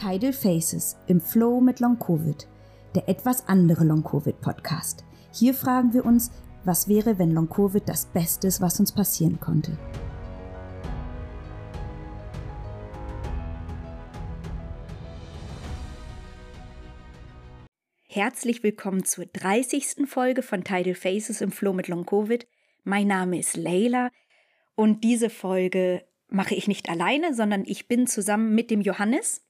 Tidal Faces im Flow mit Long Covid, der etwas andere Long Covid Podcast. Hier fragen wir uns, was wäre, wenn Long Covid das Beste ist, was uns passieren konnte. Herzlich willkommen zur 30. Folge von Tidal Faces im Flow mit Long Covid. Mein Name ist Leila und diese Folge mache ich nicht alleine, sondern ich bin zusammen mit dem Johannes.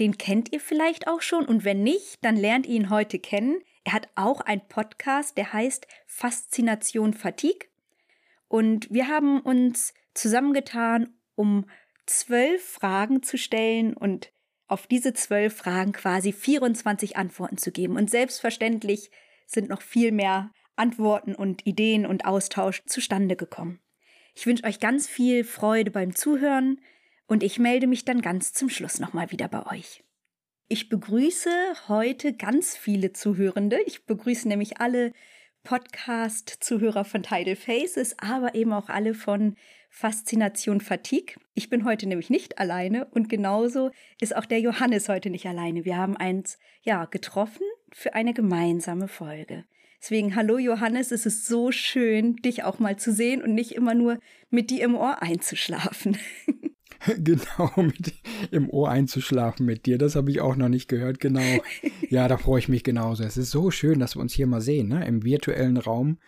Den kennt ihr vielleicht auch schon und wenn nicht, dann lernt ihr ihn heute kennen. Er hat auch einen Podcast, der heißt Faszination Fatigue. Und wir haben uns zusammengetan, um zwölf Fragen zu stellen und auf diese zwölf Fragen quasi 24 Antworten zu geben. Und selbstverständlich sind noch viel mehr Antworten und Ideen und Austausch zustande gekommen. Ich wünsche euch ganz viel Freude beim Zuhören und ich melde mich dann ganz zum Schluss nochmal wieder bei euch. Ich begrüße heute ganz viele Zuhörende. Ich begrüße nämlich alle Podcast-Zuhörer von Tidal Faces, aber eben auch alle von Faszination Fatigue. Ich bin heute nämlich nicht alleine und genauso ist auch der Johannes heute nicht alleine. Wir haben eins, ja, getroffen für eine gemeinsame Folge. Deswegen, hallo Johannes, es ist so schön, dich auch mal zu sehen und nicht immer nur mit dir im Ohr einzuschlafen. genau, mit im Ohr einzuschlafen mit dir. Das habe ich auch noch nicht gehört, genau. Ja, da freue ich mich genauso. Es ist so schön, dass wir uns hier mal sehen, ne? im virtuellen Raum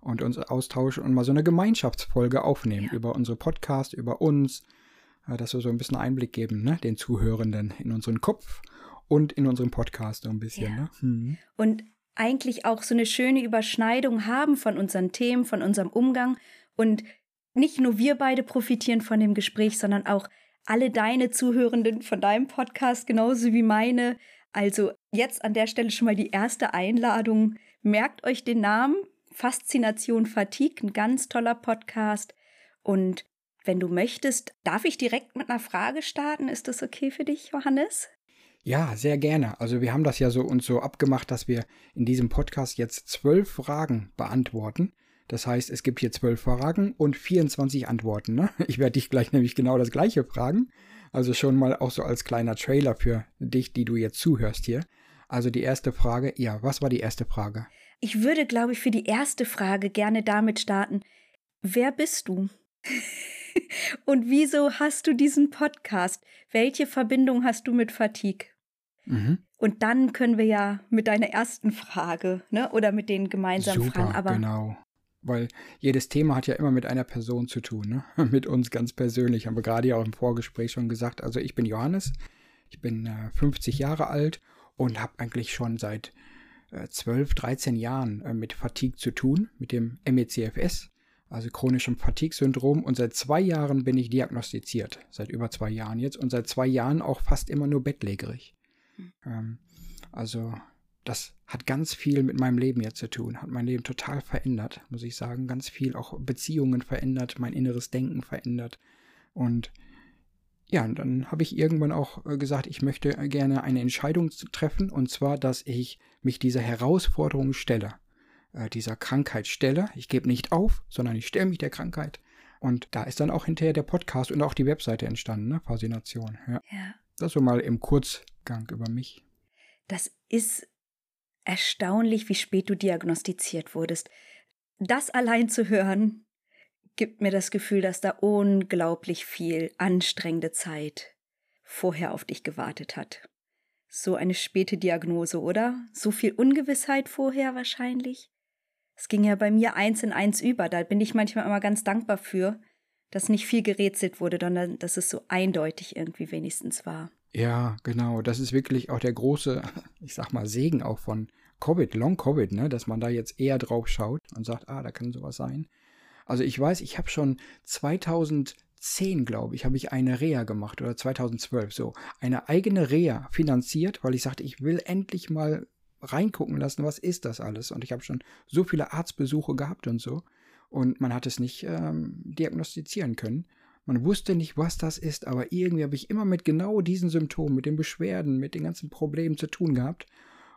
und uns austauschen und mal so eine Gemeinschaftsfolge aufnehmen ja. über unsere Podcast, über uns, äh, dass wir so ein bisschen Einblick geben, ne? den Zuhörenden in unseren Kopf und in unserem Podcast so ein bisschen. Ja. Ne? Hm. Und eigentlich auch so eine schöne Überschneidung haben von unseren Themen, von unserem Umgang und nicht nur wir beide profitieren von dem Gespräch, sondern auch alle deine Zuhörenden von deinem Podcast, genauso wie meine. Also jetzt an der Stelle schon mal die erste Einladung. Merkt euch den Namen Faszination Fatigue, ein ganz toller Podcast. Und wenn du möchtest, darf ich direkt mit einer Frage starten? Ist das okay für dich, Johannes? Ja, sehr gerne. Also wir haben das ja so uns so abgemacht, dass wir in diesem Podcast jetzt zwölf Fragen beantworten. Das heißt, es gibt hier zwölf Fragen und 24 Antworten. Ne? Ich werde dich gleich nämlich genau das gleiche fragen. Also schon mal auch so als kleiner Trailer für dich, die du jetzt zuhörst hier. Also die erste Frage, ja, was war die erste Frage? Ich würde, glaube ich, für die erste Frage gerne damit starten. Wer bist du? und wieso hast du diesen Podcast? Welche Verbindung hast du mit Fatigue? Mhm. Und dann können wir ja mit deiner ersten Frage, ne, oder mit den gemeinsamen Super, Fragen, aber genau. Weil jedes Thema hat ja immer mit einer Person zu tun, ne? mit uns ganz persönlich. Haben wir gerade ja auch im Vorgespräch schon gesagt. Also ich bin Johannes, ich bin äh, 50 Jahre alt und habe eigentlich schon seit äh, 12, 13 Jahren äh, mit Fatigue zu tun, mit dem MECFS, also chronischem Fatigue-Syndrom. Und seit zwei Jahren bin ich diagnostiziert, seit über zwei Jahren jetzt und seit zwei Jahren auch fast immer nur bettlägerig. Hm. Ähm, also das hat ganz viel mit meinem Leben jetzt zu tun, hat mein Leben total verändert, muss ich sagen. Ganz viel auch Beziehungen verändert, mein inneres Denken verändert. Und ja, und dann habe ich irgendwann auch äh, gesagt, ich möchte gerne eine Entscheidung treffen, und zwar, dass ich mich dieser Herausforderung stelle, äh, dieser Krankheit stelle. Ich gebe nicht auf, sondern ich stelle mich der Krankheit. Und da ist dann auch hinterher der Podcast und auch die Webseite entstanden, ne? Faszination. Ja. ja. Das so mal im Kurzgang über mich. Das ist erstaunlich, wie spät du diagnostiziert wurdest. Das allein zu hören, gibt mir das Gefühl, dass da unglaublich viel anstrengende Zeit vorher auf dich gewartet hat. So eine späte Diagnose, oder? So viel Ungewissheit vorher wahrscheinlich? Es ging ja bei mir eins in eins über, da bin ich manchmal immer ganz dankbar für, dass nicht viel gerätselt wurde, sondern dass es so eindeutig irgendwie wenigstens war. Ja, genau. Das ist wirklich auch der große, ich sag mal, Segen auch von Covid, Long Covid, ne, dass man da jetzt eher drauf schaut und sagt, ah, da kann sowas sein. Also ich weiß, ich habe schon 2010, glaube ich, habe ich eine Reha gemacht oder 2012 so, eine eigene Reha finanziert, weil ich sagte, ich will endlich mal reingucken lassen, was ist das alles? Und ich habe schon so viele Arztbesuche gehabt und so. Und man hat es nicht ähm, diagnostizieren können. Man wusste nicht, was das ist, aber irgendwie habe ich immer mit genau diesen Symptomen, mit den Beschwerden, mit den ganzen Problemen zu tun gehabt.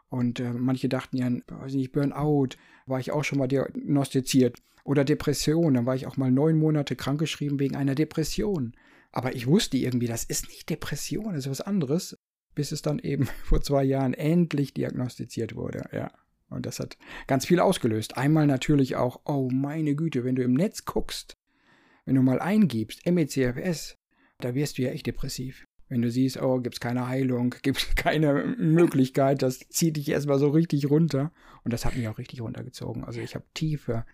Und äh, manche dachten ja, weiß nicht, Burnout, war ich auch schon mal diagnostiziert. Oder Depression, dann war ich auch mal neun Monate krankgeschrieben wegen einer Depression. Aber ich wusste irgendwie, das ist nicht Depression, das ist was anderes. bis es dann eben vor zwei Jahren endlich diagnostiziert wurde, ja. Und das hat ganz viel ausgelöst. Einmal natürlich auch, oh meine Güte, wenn du im Netz guckst, wenn du mal eingibst, MECFS, da wirst du ja echt depressiv. Wenn du siehst, oh, gibt es keine Heilung, gibt es keine Möglichkeit, das zieht dich erstmal so richtig runter. Und das hat mich auch richtig runtergezogen. Also ich habe tiefe,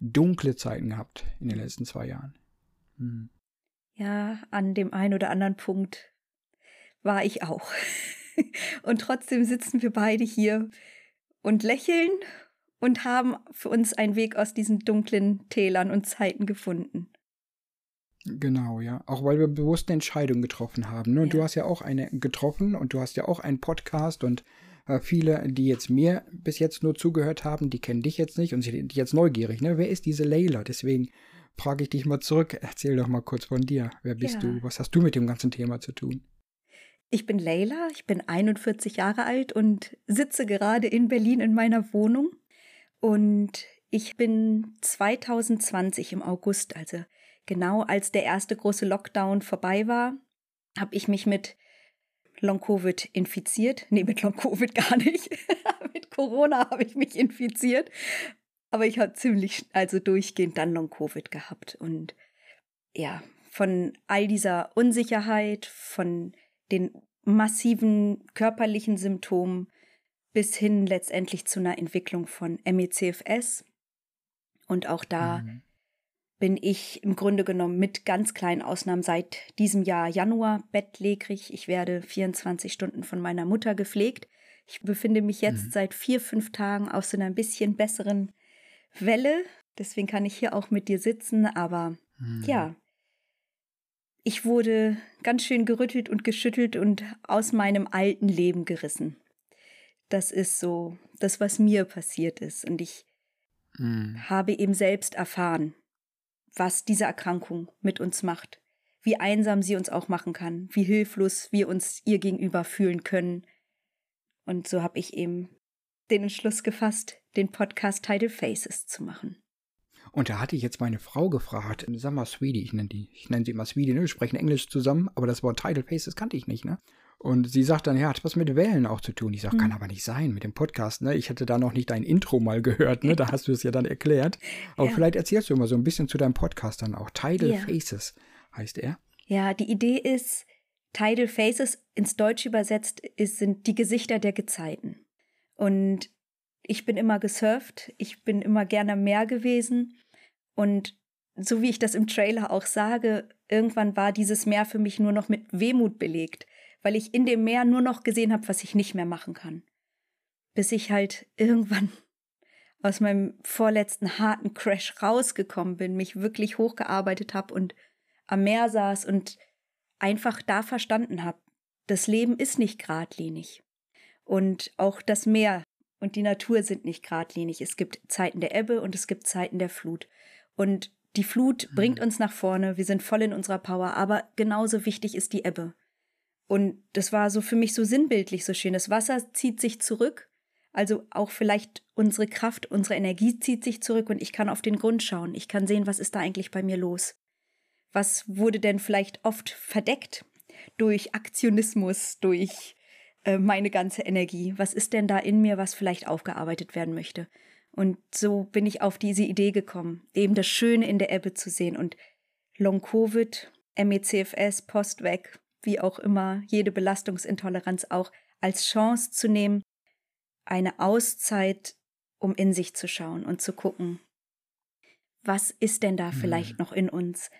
dunkle Zeiten gehabt in den letzten zwei Jahren. Hm. Ja, an dem einen oder anderen Punkt war ich auch. und trotzdem sitzen wir beide hier und lächeln und haben für uns einen Weg aus diesen dunklen Tälern und Zeiten gefunden. Genau, ja. Auch weil wir bewusst eine Entscheidung getroffen haben. Ne? Und ja. du hast ja auch eine getroffen und du hast ja auch einen Podcast und äh, viele, die jetzt mir bis jetzt nur zugehört haben, die kennen dich jetzt nicht und sind jetzt neugierig. Ne? Wer ist diese Leila? Deswegen frage ich dich mal zurück. Erzähl doch mal kurz von dir. Wer bist ja. du? Was hast du mit dem ganzen Thema zu tun? Ich bin Leila, ich bin 41 Jahre alt und sitze gerade in Berlin in meiner Wohnung. Und ich bin 2020 im August, also genau als der erste große Lockdown vorbei war, habe ich mich mit Long-Covid infiziert. Nee, mit Long-Covid gar nicht. mit Corona habe ich mich infiziert. Aber ich habe ziemlich, also durchgehend dann Long-Covid gehabt. Und ja, von all dieser Unsicherheit, von den massiven körperlichen Symptomen bis hin letztendlich zu einer Entwicklung von MECFS. Und auch da mhm bin ich im Grunde genommen mit ganz kleinen Ausnahmen seit diesem Jahr Januar bettlägerig. Ich werde 24 Stunden von meiner Mutter gepflegt. Ich befinde mich jetzt mhm. seit vier, fünf Tagen auf so einer ein bisschen besseren Welle. Deswegen kann ich hier auch mit dir sitzen. Aber mhm. ja, ich wurde ganz schön gerüttelt und geschüttelt und aus meinem alten Leben gerissen. Das ist so das, was mir passiert ist. Und ich mhm. habe eben selbst erfahren, was diese Erkrankung mit uns macht, wie einsam sie uns auch machen kann, wie hilflos wir uns ihr gegenüber fühlen können. Und so habe ich eben den Entschluss gefasst, den Podcast Tidal Faces zu machen. Und da hatte ich jetzt meine Frau gefragt, sag mal Sweetie, ich nenne die, ich nenne sie immer Sweetie, ne? wir sprechen Englisch zusammen, aber das Wort Tidal Faces kannte ich nicht, ne? Und sie sagt dann, ja, hat was mit Wellen auch zu tun. Ich sage, mhm. kann aber nicht sein mit dem Podcast, ne? Ich hatte da noch nicht dein Intro mal gehört, ne? Da hast du es ja dann erklärt. Aber ja. vielleicht erzählst du immer so ein bisschen zu deinem Podcast dann auch. Tidal ja. Faces heißt er. Ja, die Idee ist, Tidal Faces ins Deutsche übersetzt ist, sind die Gesichter der Gezeiten. Und ich bin immer gesurft, ich bin immer gerne am Meer gewesen. Und so wie ich das im Trailer auch sage, irgendwann war dieses Meer für mich nur noch mit Wehmut belegt weil ich in dem Meer nur noch gesehen habe, was ich nicht mehr machen kann. Bis ich halt irgendwann aus meinem vorletzten harten Crash rausgekommen bin, mich wirklich hochgearbeitet habe und am Meer saß und einfach da verstanden habe, das Leben ist nicht geradlinig. Und auch das Meer und die Natur sind nicht geradlinig. Es gibt Zeiten der Ebbe und es gibt Zeiten der Flut. Und die Flut mhm. bringt uns nach vorne, wir sind voll in unserer Power, aber genauso wichtig ist die Ebbe. Und das war so für mich so sinnbildlich so schön. Das Wasser zieht sich zurück, also auch vielleicht unsere Kraft, unsere Energie zieht sich zurück und ich kann auf den Grund schauen. Ich kann sehen, was ist da eigentlich bei mir los? Was wurde denn vielleicht oft verdeckt durch Aktionismus, durch äh, meine ganze Energie? Was ist denn da in mir, was vielleicht aufgearbeitet werden möchte? Und so bin ich auf diese Idee gekommen, eben das Schöne in der Ebbe zu sehen und Long-Covid, MECFS, Postweg, wie auch immer, jede Belastungsintoleranz auch als Chance zu nehmen, eine Auszeit, um in sich zu schauen und zu gucken, was ist denn da vielleicht mhm. noch in uns,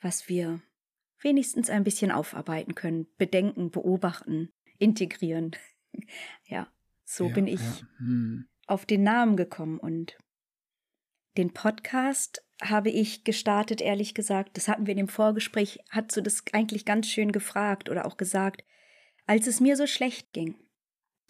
was wir wenigstens ein bisschen aufarbeiten können, bedenken, beobachten, integrieren. ja, so ja, bin ich ja. Hm. auf den Namen gekommen und den Podcast habe ich gestartet, ehrlich gesagt. Das hatten wir in dem Vorgespräch, hat du das eigentlich ganz schön gefragt oder auch gesagt, als es mir so schlecht ging.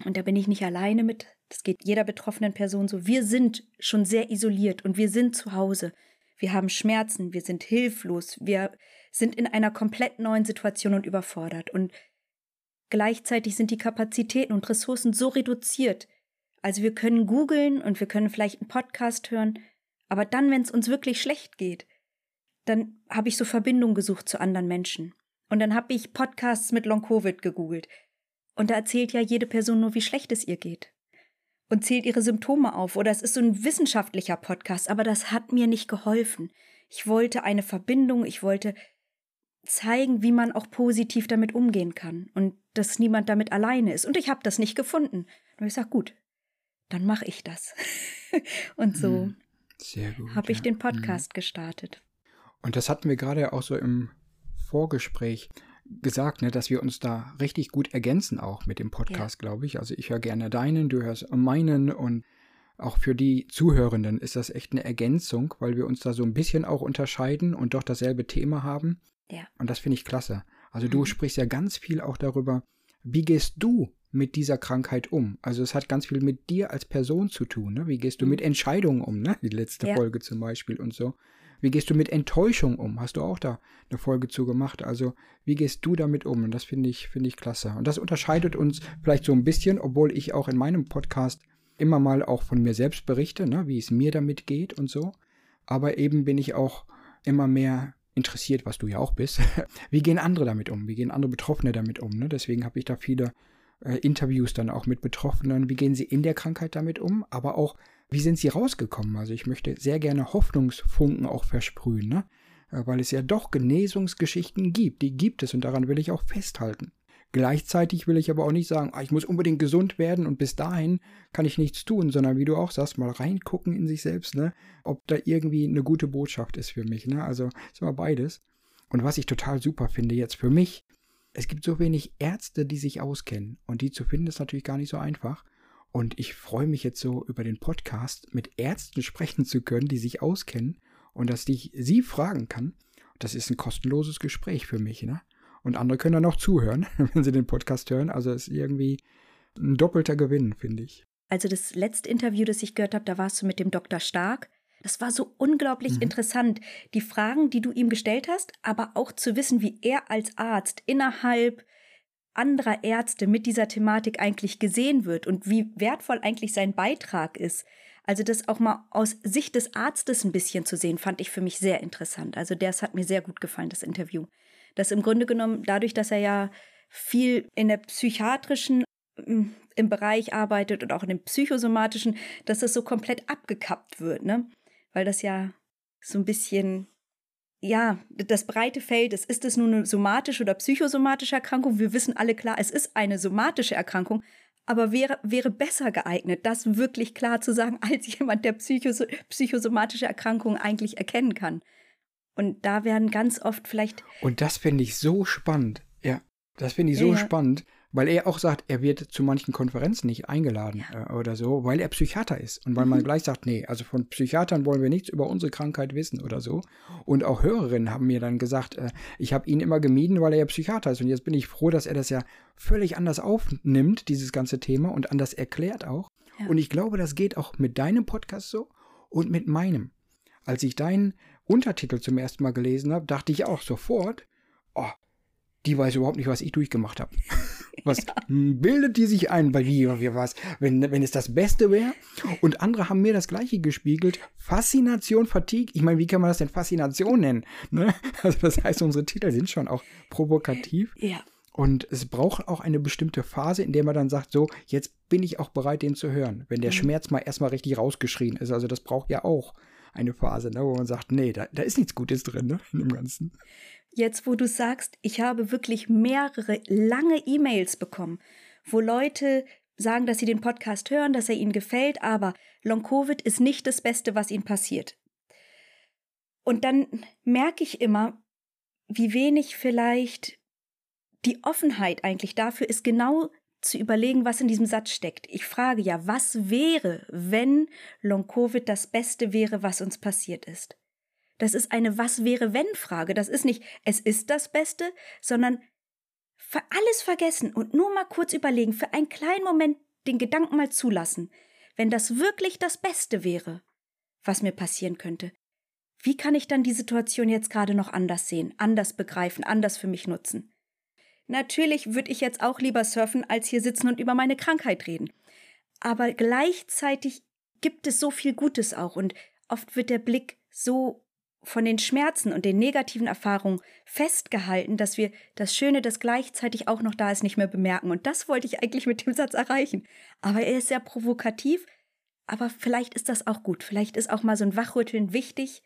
Und da bin ich nicht alleine mit, das geht jeder betroffenen Person so. Wir sind schon sehr isoliert und wir sind zu Hause. Wir haben Schmerzen, wir sind hilflos, wir sind in einer komplett neuen Situation und überfordert. Und gleichzeitig sind die Kapazitäten und Ressourcen so reduziert. Also wir können googeln und wir können vielleicht einen Podcast hören, aber dann, wenn es uns wirklich schlecht geht, dann habe ich so Verbindung gesucht zu anderen Menschen. Und dann habe ich Podcasts mit Long Covid gegoogelt. Und da erzählt ja jede Person nur, wie schlecht es ihr geht. Und zählt ihre Symptome auf. Oder es ist so ein wissenschaftlicher Podcast, aber das hat mir nicht geholfen. Ich wollte eine Verbindung, ich wollte zeigen, wie man auch positiv damit umgehen kann und dass niemand damit alleine ist. Und ich habe das nicht gefunden. Und ich sage, gut, dann mache ich das. und so hm, habe ich den Podcast hm. gestartet. Und das hatten wir gerade auch so im Vorgespräch gesagt, ne, dass wir uns da richtig gut ergänzen auch mit dem Podcast, ja. glaube ich. Also ich höre gerne deinen, du hörst meinen und auch für die Zuhörenden ist das echt eine Ergänzung, weil wir uns da so ein bisschen auch unterscheiden und doch dasselbe Thema haben. Ja. Und das finde ich klasse. Also mhm. du sprichst ja ganz viel auch darüber, wie gehst du mit dieser Krankheit um? Also es hat ganz viel mit dir als Person zu tun. Ne? Wie gehst du mhm. mit Entscheidungen um? Ne? Die letzte ja. Folge zum Beispiel und so. Wie gehst du mit Enttäuschung um? Hast du auch da eine Folge zu gemacht? Also, wie gehst du damit um? Und das finde ich, finde ich klasse. Und das unterscheidet uns vielleicht so ein bisschen, obwohl ich auch in meinem Podcast immer mal auch von mir selbst berichte, ne, wie es mir damit geht und so. Aber eben bin ich auch immer mehr interessiert, was du ja auch bist. wie gehen andere damit um? Wie gehen andere Betroffene damit um? Ne? Deswegen habe ich da viele äh, Interviews dann auch mit Betroffenen. Wie gehen sie in der Krankheit damit um? Aber auch, wie sind sie rausgekommen? Also ich möchte sehr gerne Hoffnungsfunken auch versprühen, ne? Äh, weil es ja doch Genesungsgeschichten gibt. Die gibt es und daran will ich auch festhalten. Gleichzeitig will ich aber auch nicht sagen, ah, ich muss unbedingt gesund werden und bis dahin kann ich nichts tun, sondern wie du auch sagst, mal reingucken in sich selbst, ne, ob da irgendwie eine gute Botschaft ist für mich, ne? Also ist immer beides. Und was ich total super finde jetzt für mich, es gibt so wenig Ärzte, die sich auskennen und die zu finden ist natürlich gar nicht so einfach. Und ich freue mich jetzt so über den Podcast mit Ärzten sprechen zu können, die sich auskennen und dass ich sie fragen kann. Das ist ein kostenloses Gespräch für mich, ne? Und andere können dann auch zuhören, wenn sie den Podcast hören. Also ist irgendwie ein doppelter Gewinn, finde ich. Also das letzte Interview, das ich gehört habe, da warst du mit dem Dr. Stark. Das war so unglaublich mhm. interessant. Die Fragen, die du ihm gestellt hast, aber auch zu wissen, wie er als Arzt innerhalb anderer Ärzte mit dieser Thematik eigentlich gesehen wird und wie wertvoll eigentlich sein Beitrag ist. Also das auch mal aus Sicht des Arztes ein bisschen zu sehen, fand ich für mich sehr interessant. Also das hat mir sehr gut gefallen, das Interview dass im Grunde genommen dadurch, dass er ja viel in der psychiatrischen mm, im Bereich arbeitet und auch in dem psychosomatischen, dass das so komplett abgekappt wird, ne? Weil das ja so ein bisschen, ja, das breite Feld ist, ist es nun eine somatische oder psychosomatische Erkrankung? Wir wissen alle klar, es ist eine somatische Erkrankung, aber wäre, wäre besser geeignet, das wirklich klar zu sagen, als jemand, der psychos psychosomatische Erkrankungen eigentlich erkennen kann. Und da werden ganz oft vielleicht. Und das finde ich so spannend. Ja, das finde ich so ja, spannend, weil er auch sagt, er wird zu manchen Konferenzen nicht eingeladen ja. äh, oder so, weil er Psychiater ist. Und weil mhm. man gleich sagt, nee, also von Psychiatern wollen wir nichts über unsere Krankheit wissen oder so. Und auch Hörerinnen haben mir dann gesagt, äh, ich habe ihn immer gemieden, weil er ja Psychiater ist. Und jetzt bin ich froh, dass er das ja völlig anders aufnimmt, dieses ganze Thema, und anders erklärt auch. Ja. Und ich glaube, das geht auch mit deinem Podcast so und mit meinem. Als ich deinen Untertitel zum ersten Mal gelesen habe, dachte ich auch sofort, oh, die weiß überhaupt nicht, was ich durchgemacht habe. Was ja. bildet die sich ein? Bei wie, wie was? Wenn, wenn es das Beste wäre? Und andere haben mir das Gleiche gespiegelt. Faszination, Fatigue. Ich meine, wie kann man das denn Faszination nennen? Ne? Also das heißt, unsere Titel sind schon auch provokativ. Ja. Und es braucht auch eine bestimmte Phase, in der man dann sagt, so, jetzt bin ich auch bereit, den zu hören. Wenn der mhm. Schmerz mal erstmal richtig rausgeschrien ist. Also das braucht ja auch eine Phase, ne, wo man sagt, nee, da, da ist nichts Gutes drin, ne, in dem Ganzen. Jetzt, wo du sagst, ich habe wirklich mehrere lange E-Mails bekommen, wo Leute sagen, dass sie den Podcast hören, dass er ihnen gefällt, aber Long-Covid ist nicht das Beste, was ihnen passiert. Und dann merke ich immer, wie wenig vielleicht die Offenheit eigentlich dafür ist, genau zu überlegen, was in diesem Satz steckt. Ich frage ja, was wäre, wenn Long-Covid das Beste wäre, was uns passiert ist? Das ist eine Was wäre, wenn Frage. Das ist nicht, es ist das Beste, sondern alles vergessen und nur mal kurz überlegen, für einen kleinen Moment den Gedanken mal zulassen. Wenn das wirklich das Beste wäre, was mir passieren könnte, wie kann ich dann die Situation jetzt gerade noch anders sehen, anders begreifen, anders für mich nutzen? Natürlich würde ich jetzt auch lieber surfen, als hier sitzen und über meine Krankheit reden. Aber gleichzeitig gibt es so viel Gutes auch und oft wird der Blick so von den Schmerzen und den negativen Erfahrungen festgehalten, dass wir das Schöne, das gleichzeitig auch noch da ist, nicht mehr bemerken. Und das wollte ich eigentlich mit dem Satz erreichen. Aber er ist sehr provokativ, aber vielleicht ist das auch gut. Vielleicht ist auch mal so ein Wachrütteln wichtig.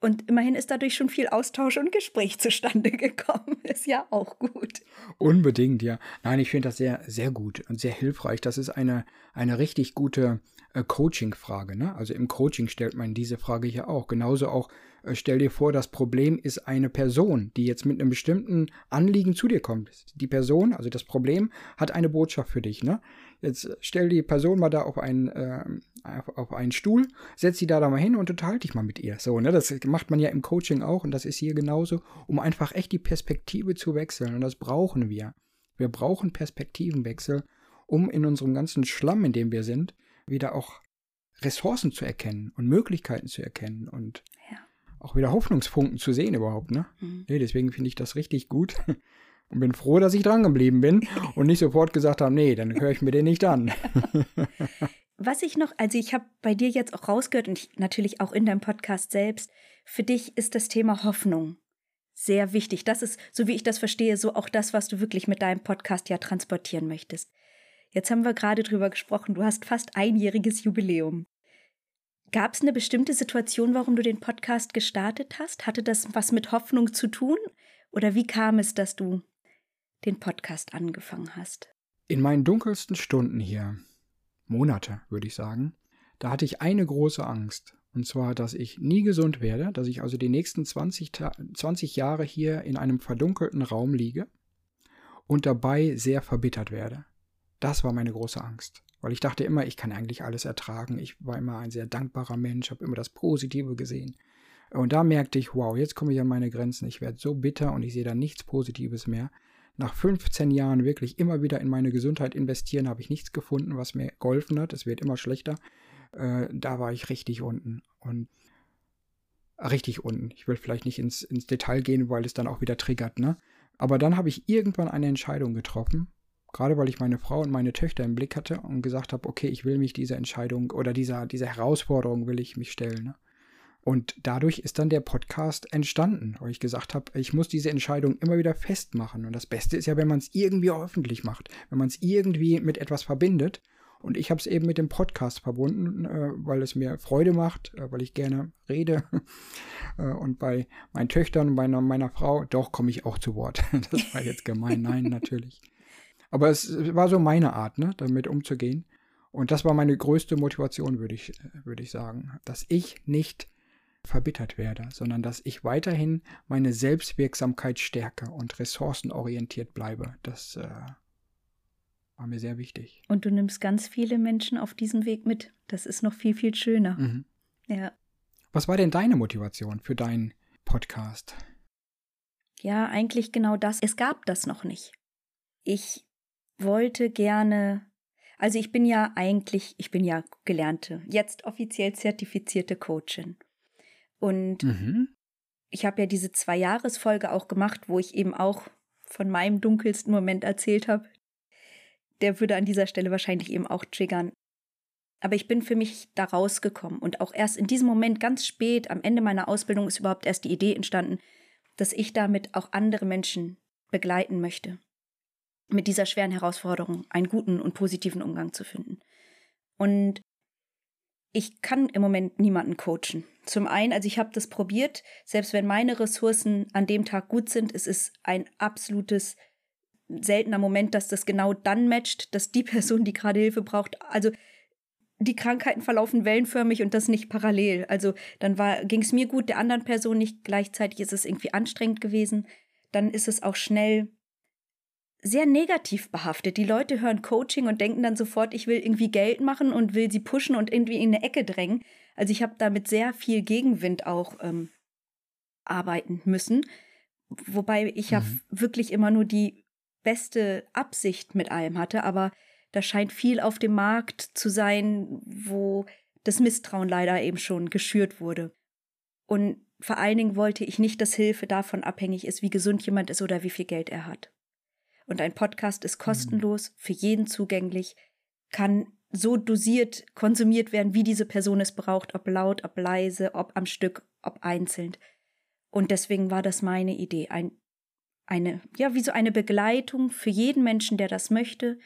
Und immerhin ist dadurch schon viel Austausch und Gespräch zustande gekommen. Ist ja auch gut. Unbedingt, ja. Nein, ich finde das sehr, sehr gut und sehr hilfreich. Das ist eine, eine richtig gute äh, Coaching-Frage. Ne? Also im Coaching stellt man diese Frage hier auch. Genauso auch, äh, stell dir vor, das Problem ist eine Person, die jetzt mit einem bestimmten Anliegen zu dir kommt. Die Person, also das Problem, hat eine Botschaft für dich. Ne? Jetzt stell die Person mal da auf einen, äh, auf einen Stuhl, setz sie da, da mal hin und unterhalte dich mal mit ihr. So, ne? Das macht man ja im Coaching auch und das ist hier genauso, um einfach echt die Perspektive zu wechseln. Und das brauchen wir. Wir brauchen Perspektivenwechsel, um in unserem ganzen Schlamm, in dem wir sind, wieder auch Ressourcen zu erkennen und Möglichkeiten zu erkennen und ja. auch wieder Hoffnungspunkten zu sehen überhaupt. Ne? Mhm. Nee, deswegen finde ich das richtig gut und bin froh, dass ich dran geblieben bin und nicht sofort gesagt habe, nee, dann höre ich mir den nicht an. Was ich noch, also ich habe bei dir jetzt auch rausgehört und ich, natürlich auch in deinem Podcast selbst, für dich ist das Thema Hoffnung sehr wichtig. Das ist, so wie ich das verstehe, so auch das, was du wirklich mit deinem Podcast ja transportieren möchtest. Jetzt haben wir gerade drüber gesprochen, du hast fast einjähriges Jubiläum. Gab es eine bestimmte Situation, warum du den Podcast gestartet hast? Hatte das was mit Hoffnung zu tun? Oder wie kam es, dass du den Podcast angefangen hast? In meinen dunkelsten Stunden hier, Monate würde ich sagen, da hatte ich eine große Angst. Und zwar, dass ich nie gesund werde, dass ich also die nächsten 20, 20 Jahre hier in einem verdunkelten Raum liege und dabei sehr verbittert werde. Das war meine große Angst. Weil ich dachte immer, ich kann eigentlich alles ertragen. Ich war immer ein sehr dankbarer Mensch, habe immer das Positive gesehen. Und da merkte ich, wow, jetzt komme ich an meine Grenzen. Ich werde so bitter und ich sehe da nichts Positives mehr. Nach 15 Jahren wirklich immer wieder in meine Gesundheit investieren, habe ich nichts gefunden, was mir geholfen hat. Es wird immer schlechter. Äh, da war ich richtig unten. Und richtig unten. Ich will vielleicht nicht ins, ins Detail gehen, weil es dann auch wieder triggert, ne? Aber dann habe ich irgendwann eine Entscheidung getroffen gerade weil ich meine Frau und meine Töchter im Blick hatte und gesagt habe, okay, ich will mich dieser Entscheidung oder dieser, dieser Herausforderung will ich mich stellen. Ne? Und dadurch ist dann der Podcast entstanden, weil ich gesagt habe, ich muss diese Entscheidung immer wieder festmachen. Und das Beste ist ja, wenn man es irgendwie öffentlich macht, wenn man es irgendwie mit etwas verbindet. Und ich habe es eben mit dem Podcast verbunden, äh, weil es mir Freude macht, äh, weil ich gerne rede. äh, und bei meinen Töchtern bei meiner Frau, doch komme ich auch zu Wort. das war jetzt gemein. Nein, natürlich. Aber es war so meine Art, ne, damit umzugehen. Und das war meine größte Motivation, würde ich, würde ich sagen, dass ich nicht verbittert werde, sondern dass ich weiterhin meine Selbstwirksamkeit stärke und ressourcenorientiert bleibe. Das äh, war mir sehr wichtig. Und du nimmst ganz viele Menschen auf diesem Weg mit. Das ist noch viel, viel schöner. Mhm. Ja. Was war denn deine Motivation für deinen Podcast? Ja, eigentlich genau das. Es gab das noch nicht. Ich wollte gerne, also ich bin ja eigentlich, ich bin ja gelernte, jetzt offiziell zertifizierte Coachin. Und mhm. ich habe ja diese Zwei-Jahres-Folge auch gemacht, wo ich eben auch von meinem dunkelsten Moment erzählt habe. Der würde an dieser Stelle wahrscheinlich eben auch triggern. Aber ich bin für mich da rausgekommen und auch erst in diesem Moment ganz spät am Ende meiner Ausbildung ist überhaupt erst die Idee entstanden, dass ich damit auch andere Menschen begleiten möchte mit dieser schweren Herausforderung einen guten und positiven Umgang zu finden. Und ich kann im Moment niemanden coachen. Zum einen, also ich habe das probiert, selbst wenn meine Ressourcen an dem Tag gut sind, es ist ein absolutes seltener Moment, dass das genau dann matcht, dass die Person, die gerade Hilfe braucht, also die Krankheiten verlaufen wellenförmig und das nicht parallel. Also dann ging es mir gut, der anderen Person nicht. Gleichzeitig ist es irgendwie anstrengend gewesen. Dann ist es auch schnell sehr negativ behaftet. Die Leute hören Coaching und denken dann sofort, ich will irgendwie Geld machen und will sie pushen und irgendwie in eine Ecke drängen. Also ich habe damit sehr viel Gegenwind auch ähm, arbeiten müssen. Wobei ich ja mhm. wirklich immer nur die beste Absicht mit allem hatte, aber da scheint viel auf dem Markt zu sein, wo das Misstrauen leider eben schon geschürt wurde. Und vor allen Dingen wollte ich nicht, dass Hilfe davon abhängig ist, wie gesund jemand ist oder wie viel Geld er hat und ein Podcast ist kostenlos, für jeden zugänglich, kann so dosiert konsumiert werden, wie diese Person es braucht, ob laut, ob leise, ob am Stück, ob einzeln. Und deswegen war das meine Idee, ein, eine, ja, wie so eine Begleitung für jeden Menschen, der das möchte,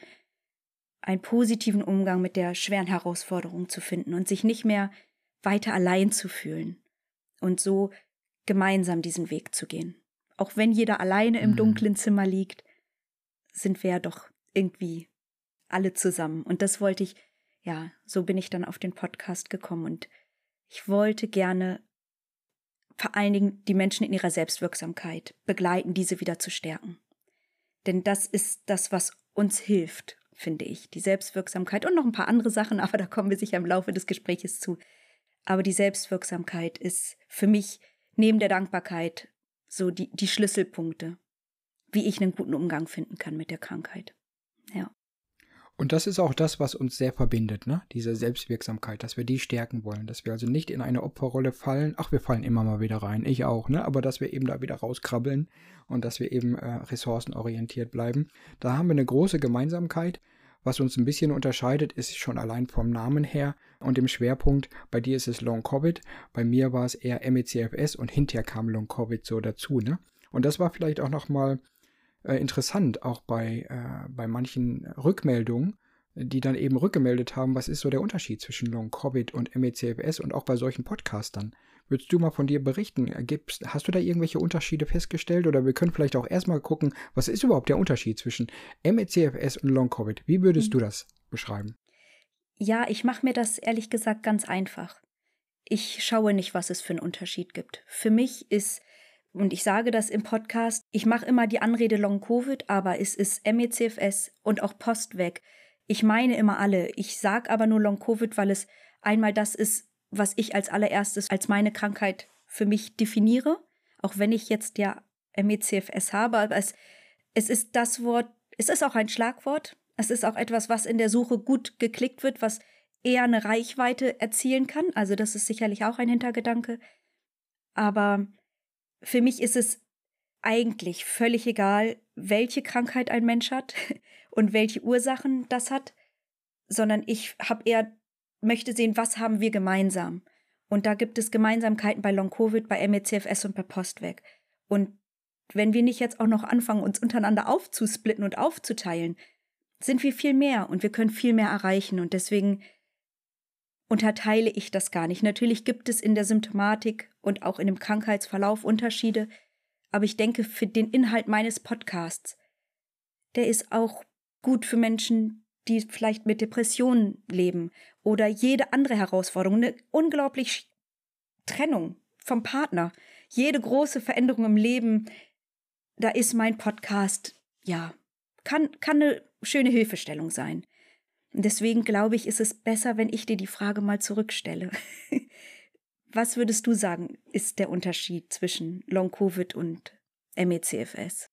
einen positiven Umgang mit der schweren Herausforderung zu finden und sich nicht mehr weiter allein zu fühlen und so gemeinsam diesen Weg zu gehen. Auch wenn jeder alleine im mhm. dunklen Zimmer liegt, sind wir ja doch irgendwie alle zusammen. Und das wollte ich, ja, so bin ich dann auf den Podcast gekommen und ich wollte gerne vor allen Dingen die Menschen in ihrer Selbstwirksamkeit begleiten, diese wieder zu stärken. Denn das ist das, was uns hilft, finde ich. Die Selbstwirksamkeit und noch ein paar andere Sachen, aber da kommen wir sicher im Laufe des Gespräches zu. Aber die Selbstwirksamkeit ist für mich neben der Dankbarkeit so die, die Schlüsselpunkte, wie ich einen guten Umgang finden kann mit der Krankheit. Ja. Und das ist auch das, was uns sehr verbindet, ne? Diese Selbstwirksamkeit, dass wir die stärken wollen, dass wir also nicht in eine Opferrolle fallen. Ach, wir fallen immer mal wieder rein, ich auch, ne? Aber dass wir eben da wieder rauskrabbeln und dass wir eben äh, ressourcenorientiert bleiben. Da haben wir eine große Gemeinsamkeit. Was uns ein bisschen unterscheidet, ist schon allein vom Namen her und dem Schwerpunkt. Bei dir ist es Long Covid, bei mir war es eher MECFS und hinterher kam Long Covid so dazu, ne? Und das war vielleicht auch nochmal äh, interessant, auch bei, äh, bei manchen Rückmeldungen, die dann eben rückgemeldet haben, was ist so der Unterschied zwischen Long Covid und MECFS und auch bei solchen Podcastern. Würdest du mal von dir berichten? Gibt's, hast du da irgendwelche Unterschiede festgestellt? Oder wir können vielleicht auch erstmal gucken, was ist überhaupt der Unterschied zwischen MECFS und Long Covid? Wie würdest mhm. du das beschreiben? Ja, ich mache mir das ehrlich gesagt ganz einfach. Ich schaue nicht, was es für einen Unterschied gibt. Für mich ist und ich sage das im Podcast, ich mache immer die Anrede Long Covid, aber es ist MECFS und auch Postweg. Ich meine immer alle. Ich sage aber nur Long Covid, weil es einmal das ist, was ich als allererstes als meine Krankheit für mich definiere. Auch wenn ich jetzt ja MECFS habe, aber es, es ist das Wort, es ist auch ein Schlagwort. Es ist auch etwas, was in der Suche gut geklickt wird, was eher eine Reichweite erzielen kann. Also das ist sicherlich auch ein Hintergedanke. Aber für mich ist es eigentlich völlig egal, welche Krankheit ein Mensch hat und welche Ursachen das hat, sondern ich habe eher möchte sehen, was haben wir gemeinsam. Und da gibt es Gemeinsamkeiten bei Long Covid, bei MECFS und bei Postweg. Und wenn wir nicht jetzt auch noch anfangen, uns untereinander aufzusplitten und aufzuteilen, sind wir viel mehr und wir können viel mehr erreichen. Und deswegen unterteile ich das gar nicht. Natürlich gibt es in der Symptomatik und auch in dem Krankheitsverlauf Unterschiede, aber ich denke, für den Inhalt meines Podcasts, der ist auch gut für Menschen, die vielleicht mit Depressionen leben oder jede andere Herausforderung, eine unglaublich Trennung vom Partner, jede große Veränderung im Leben, da ist mein Podcast, ja, kann, kann eine schöne Hilfestellung sein. Deswegen glaube ich, ist es besser, wenn ich dir die Frage mal zurückstelle. Was würdest du sagen, ist der Unterschied zwischen Long-Covid und MECFS?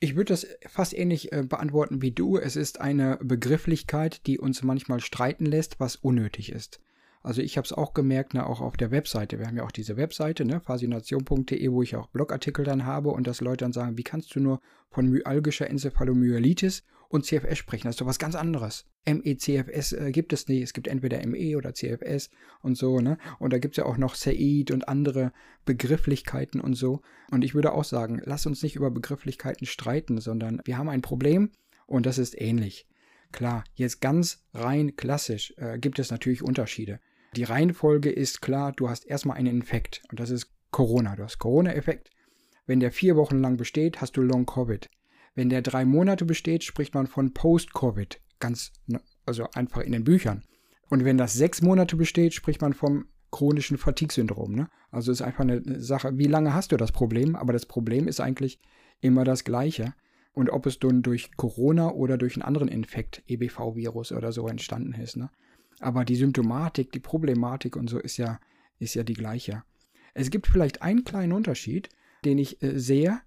Ich würde das fast ähnlich äh, beantworten wie du. Es ist eine Begrifflichkeit, die uns manchmal streiten lässt, was unnötig ist. Also ich habe es auch gemerkt, ne, auch auf der Webseite. Wir haben ja auch diese Webseite, ne, faszination.de, wo ich auch Blogartikel dann habe und dass Leute dann sagen, wie kannst du nur von myalgischer Enzephalomyelitis und CFS sprechen? Das ist doch was ganz anderes. ME, CFS äh, gibt es nicht. Es gibt entweder ME oder CFS und so, ne? Und da gibt es ja auch noch SAID und andere Begrifflichkeiten und so. Und ich würde auch sagen, lass uns nicht über Begrifflichkeiten streiten, sondern wir haben ein Problem und das ist ähnlich. Klar, jetzt ganz rein klassisch äh, gibt es natürlich Unterschiede. Die Reihenfolge ist klar, du hast erstmal einen Infekt und das ist Corona. Du hast Corona-Effekt. Wenn der vier Wochen lang besteht, hast du Long-Covid. Wenn der drei Monate besteht, spricht man von Post-Covid. Ganz, ne, also einfach in den Büchern. Und wenn das sechs Monate besteht, spricht man vom chronischen Fatigue-Syndrom. Ne? Also ist einfach eine Sache, wie lange hast du das Problem? Aber das Problem ist eigentlich immer das gleiche. Und ob es nun durch Corona oder durch einen anderen Infekt, EBV-Virus oder so entstanden ist. Ne? Aber die Symptomatik, die Problematik und so ist ja, ist ja die gleiche. Es gibt vielleicht einen kleinen Unterschied, den ich äh, sehe,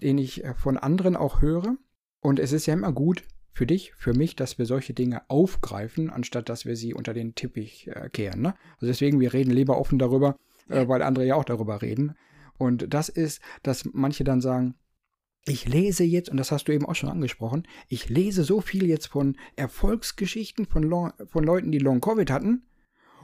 den ich äh, von anderen auch höre. Und es ist ja immer gut für dich, für mich, dass wir solche Dinge aufgreifen, anstatt dass wir sie unter den Teppich äh, kehren. Ne? Also deswegen, wir reden lieber offen darüber, äh, weil andere ja auch darüber reden. Und das ist, dass manche dann sagen, ich lese jetzt, und das hast du eben auch schon angesprochen, ich lese so viel jetzt von Erfolgsgeschichten von, Long, von Leuten, die Long-Covid hatten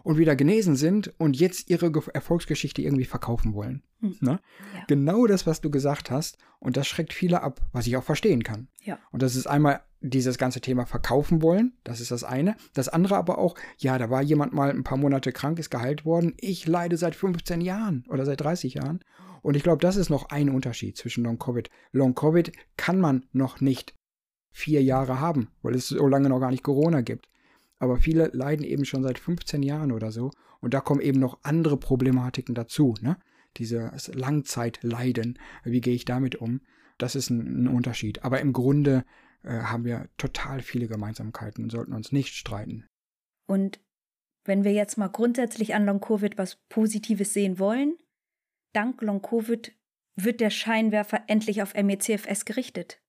und wieder genesen sind und jetzt ihre Erfolgsgeschichte irgendwie verkaufen wollen. Hm. Ne? Ja. Genau das, was du gesagt hast. Und das schreckt viele ab, was ich auch verstehen kann. Ja. Und das ist einmal dieses ganze Thema verkaufen wollen. Das ist das eine. Das andere aber auch, ja, da war jemand mal ein paar Monate krank, ist geheilt worden. Ich leide seit 15 Jahren oder seit 30 Jahren. Und ich glaube, das ist noch ein Unterschied zwischen Long-Covid. Long-Covid kann man noch nicht vier Jahre haben, weil es so lange noch gar nicht Corona gibt. Aber viele leiden eben schon seit 15 Jahren oder so. Und da kommen eben noch andere Problematiken dazu. Ne? Dieses Langzeitleiden. Wie gehe ich damit um? Das ist ein, ein Unterschied. Aber im Grunde äh, haben wir total viele Gemeinsamkeiten und sollten uns nicht streiten. Und wenn wir jetzt mal grundsätzlich an Long-Covid was Positives sehen wollen, dank Long-Covid wird der Scheinwerfer endlich auf MECFS gerichtet.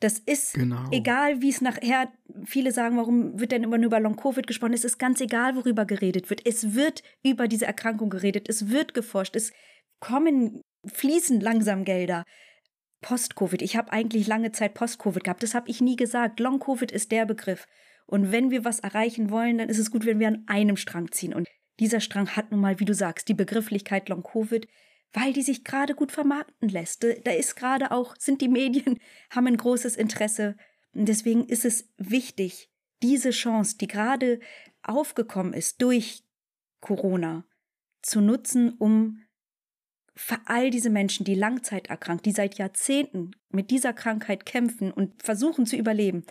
Das ist genau. egal, wie es nachher, viele sagen, warum wird denn immer nur über Long-Covid gesprochen? Es ist ganz egal, worüber geredet wird. Es wird über diese Erkrankung geredet, es wird geforscht, es kommen, fließen langsam Gelder. Post-Covid, ich habe eigentlich lange Zeit Post-Covid gehabt, das habe ich nie gesagt. Long-Covid ist der Begriff. Und wenn wir was erreichen wollen, dann ist es gut, wenn wir an einem Strang ziehen. Und dieser Strang hat nun mal, wie du sagst, die Begrifflichkeit Long-Covid weil die sich gerade gut vermarkten lässt. Da ist gerade auch, sind die Medien, haben ein großes Interesse. Und deswegen ist es wichtig, diese Chance, die gerade aufgekommen ist durch Corona, zu nutzen, um für all diese Menschen, die langzeiterkrankt, die seit Jahrzehnten mit dieser Krankheit kämpfen und versuchen zu überleben,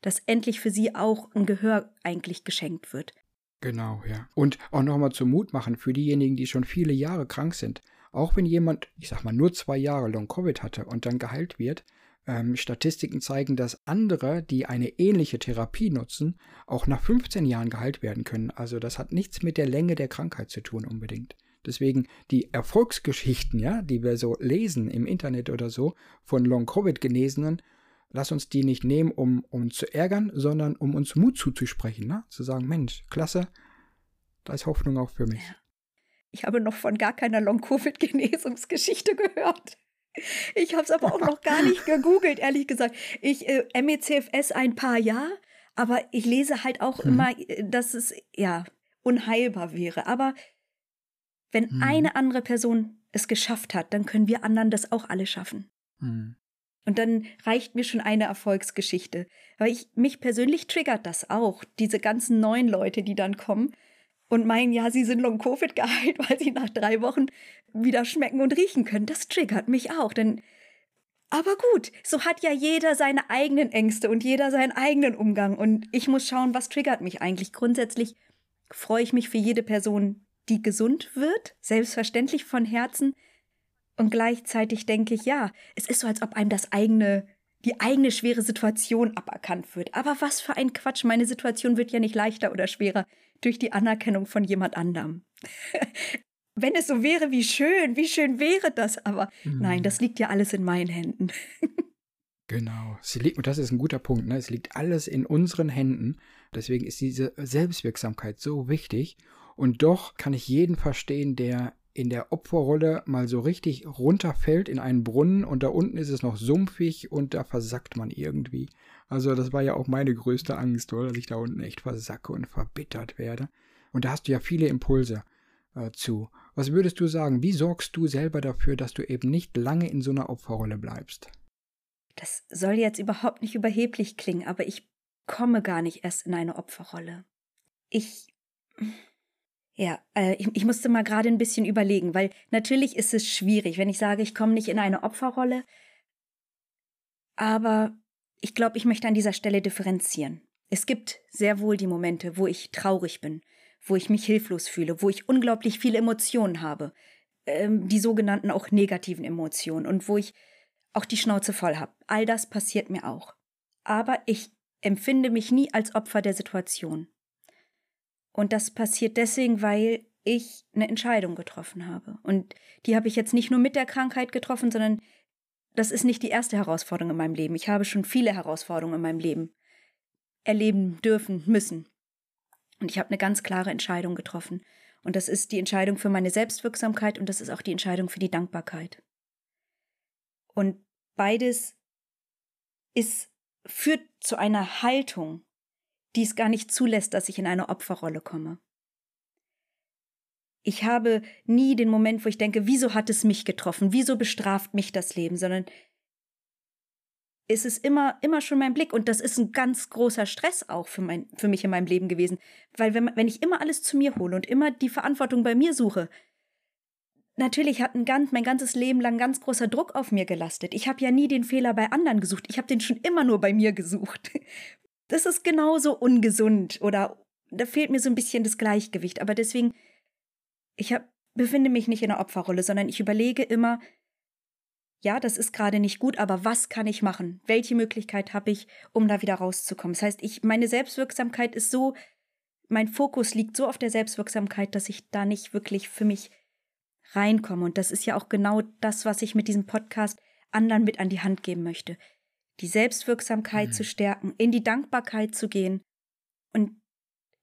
dass endlich für sie auch ein Gehör eigentlich geschenkt wird. Genau, ja. Und auch nochmal zum Mut machen für diejenigen, die schon viele Jahre krank sind. Auch wenn jemand, ich sag mal, nur zwei Jahre Long-Covid hatte und dann geheilt wird, ähm, Statistiken zeigen, dass andere, die eine ähnliche Therapie nutzen, auch nach 15 Jahren geheilt werden können. Also das hat nichts mit der Länge der Krankheit zu tun unbedingt. Deswegen die Erfolgsgeschichten, ja, die wir so lesen im Internet oder so von Long-Covid-Genesenen, lass uns die nicht nehmen, um, um zu ärgern, sondern um uns Mut zuzusprechen, ne? zu sagen, Mensch, klasse, da ist Hoffnung auch für mich. Ja. Ich habe noch von gar keiner Long-Covid-Genesungsgeschichte gehört. Ich habe es aber auch noch gar nicht gegoogelt, ehrlich gesagt. Ich äh, MECFS ein paar ja, aber ich lese halt auch hm. immer, äh, dass es ja unheilbar wäre. Aber wenn hm. eine andere Person es geschafft hat, dann können wir anderen das auch alle schaffen. Hm. Und dann reicht mir schon eine Erfolgsgeschichte. Weil ich, mich persönlich triggert das auch, diese ganzen neuen Leute, die dann kommen und meinen, ja, sie sind Long-Covid geheilt, weil sie nach drei Wochen wieder schmecken und riechen können. Das triggert mich auch, denn aber gut, so hat ja jeder seine eigenen Ängste und jeder seinen eigenen Umgang. Und ich muss schauen, was triggert mich eigentlich. Grundsätzlich freue ich mich für jede Person, die gesund wird, selbstverständlich von Herzen. Und gleichzeitig denke ich, ja, es ist so, als ob einem das eigene, die eigene schwere Situation aberkannt wird. Aber was für ein Quatsch, meine Situation wird ja nicht leichter oder schwerer durch die Anerkennung von jemand anderem. Wenn es so wäre, wie schön, wie schön wäre das, aber mhm. nein, das liegt ja alles in meinen Händen. genau, sie liegt, und das ist ein guter Punkt, ne? es liegt alles in unseren Händen. Deswegen ist diese Selbstwirksamkeit so wichtig. Und doch kann ich jeden verstehen, der in der Opferrolle mal so richtig runterfällt in einen Brunnen und da unten ist es noch sumpfig und da versackt man irgendwie. Also das war ja auch meine größte Angst, oder? dass ich da unten echt versacke und verbittert werde. Und da hast du ja viele Impulse äh, zu. Was würdest du sagen? Wie sorgst du selber dafür, dass du eben nicht lange in so einer Opferrolle bleibst? Das soll jetzt überhaupt nicht überheblich klingen, aber ich komme gar nicht erst in eine Opferrolle. Ich. Ja, äh, ich, musste mal gerade ein bisschen überlegen, weil natürlich ist es schwierig, wenn ich sage, ich komme nicht in eine Opferrolle. Aber ich glaube, ich möchte an dieser Stelle differenzieren. Es gibt sehr wohl die Momente, wo ich traurig bin, wo ich mich hilflos fühle, wo ich unglaublich viele Emotionen habe, ähm, die sogenannten auch negativen Emotionen und wo ich auch die Schnauze voll habe. All das passiert mir auch. Aber ich empfinde mich nie als Opfer der Situation. Und das passiert deswegen, weil ich eine Entscheidung getroffen habe. Und die habe ich jetzt nicht nur mit der Krankheit getroffen, sondern das ist nicht die erste Herausforderung in meinem Leben. Ich habe schon viele Herausforderungen in meinem Leben erleben dürfen, müssen. Und ich habe eine ganz klare Entscheidung getroffen. Und das ist die Entscheidung für meine Selbstwirksamkeit und das ist auch die Entscheidung für die Dankbarkeit. Und beides ist, führt zu einer Haltung, die es gar nicht zulässt, dass ich in eine Opferrolle komme. Ich habe nie den Moment, wo ich denke, wieso hat es mich getroffen? Wieso bestraft mich das Leben? Sondern es ist immer, immer schon mein Blick. Und das ist ein ganz großer Stress auch für, mein, für mich in meinem Leben gewesen. Weil wenn, wenn ich immer alles zu mir hole und immer die Verantwortung bei mir suche, natürlich hat ein ganz, mein ganzes Leben lang ganz großer Druck auf mir gelastet. Ich habe ja nie den Fehler bei anderen gesucht. Ich habe den schon immer nur bei mir gesucht. Das ist genauso ungesund oder da fehlt mir so ein bisschen das Gleichgewicht. Aber deswegen ich hab, befinde mich nicht in der Opferrolle, sondern ich überlege immer, ja, das ist gerade nicht gut, aber was kann ich machen? Welche Möglichkeit habe ich, um da wieder rauszukommen? Das heißt, ich, meine Selbstwirksamkeit ist so, mein Fokus liegt so auf der Selbstwirksamkeit, dass ich da nicht wirklich für mich reinkomme. Und das ist ja auch genau das, was ich mit diesem Podcast anderen mit an die Hand geben möchte. Die Selbstwirksamkeit mhm. zu stärken, in die Dankbarkeit zu gehen. Und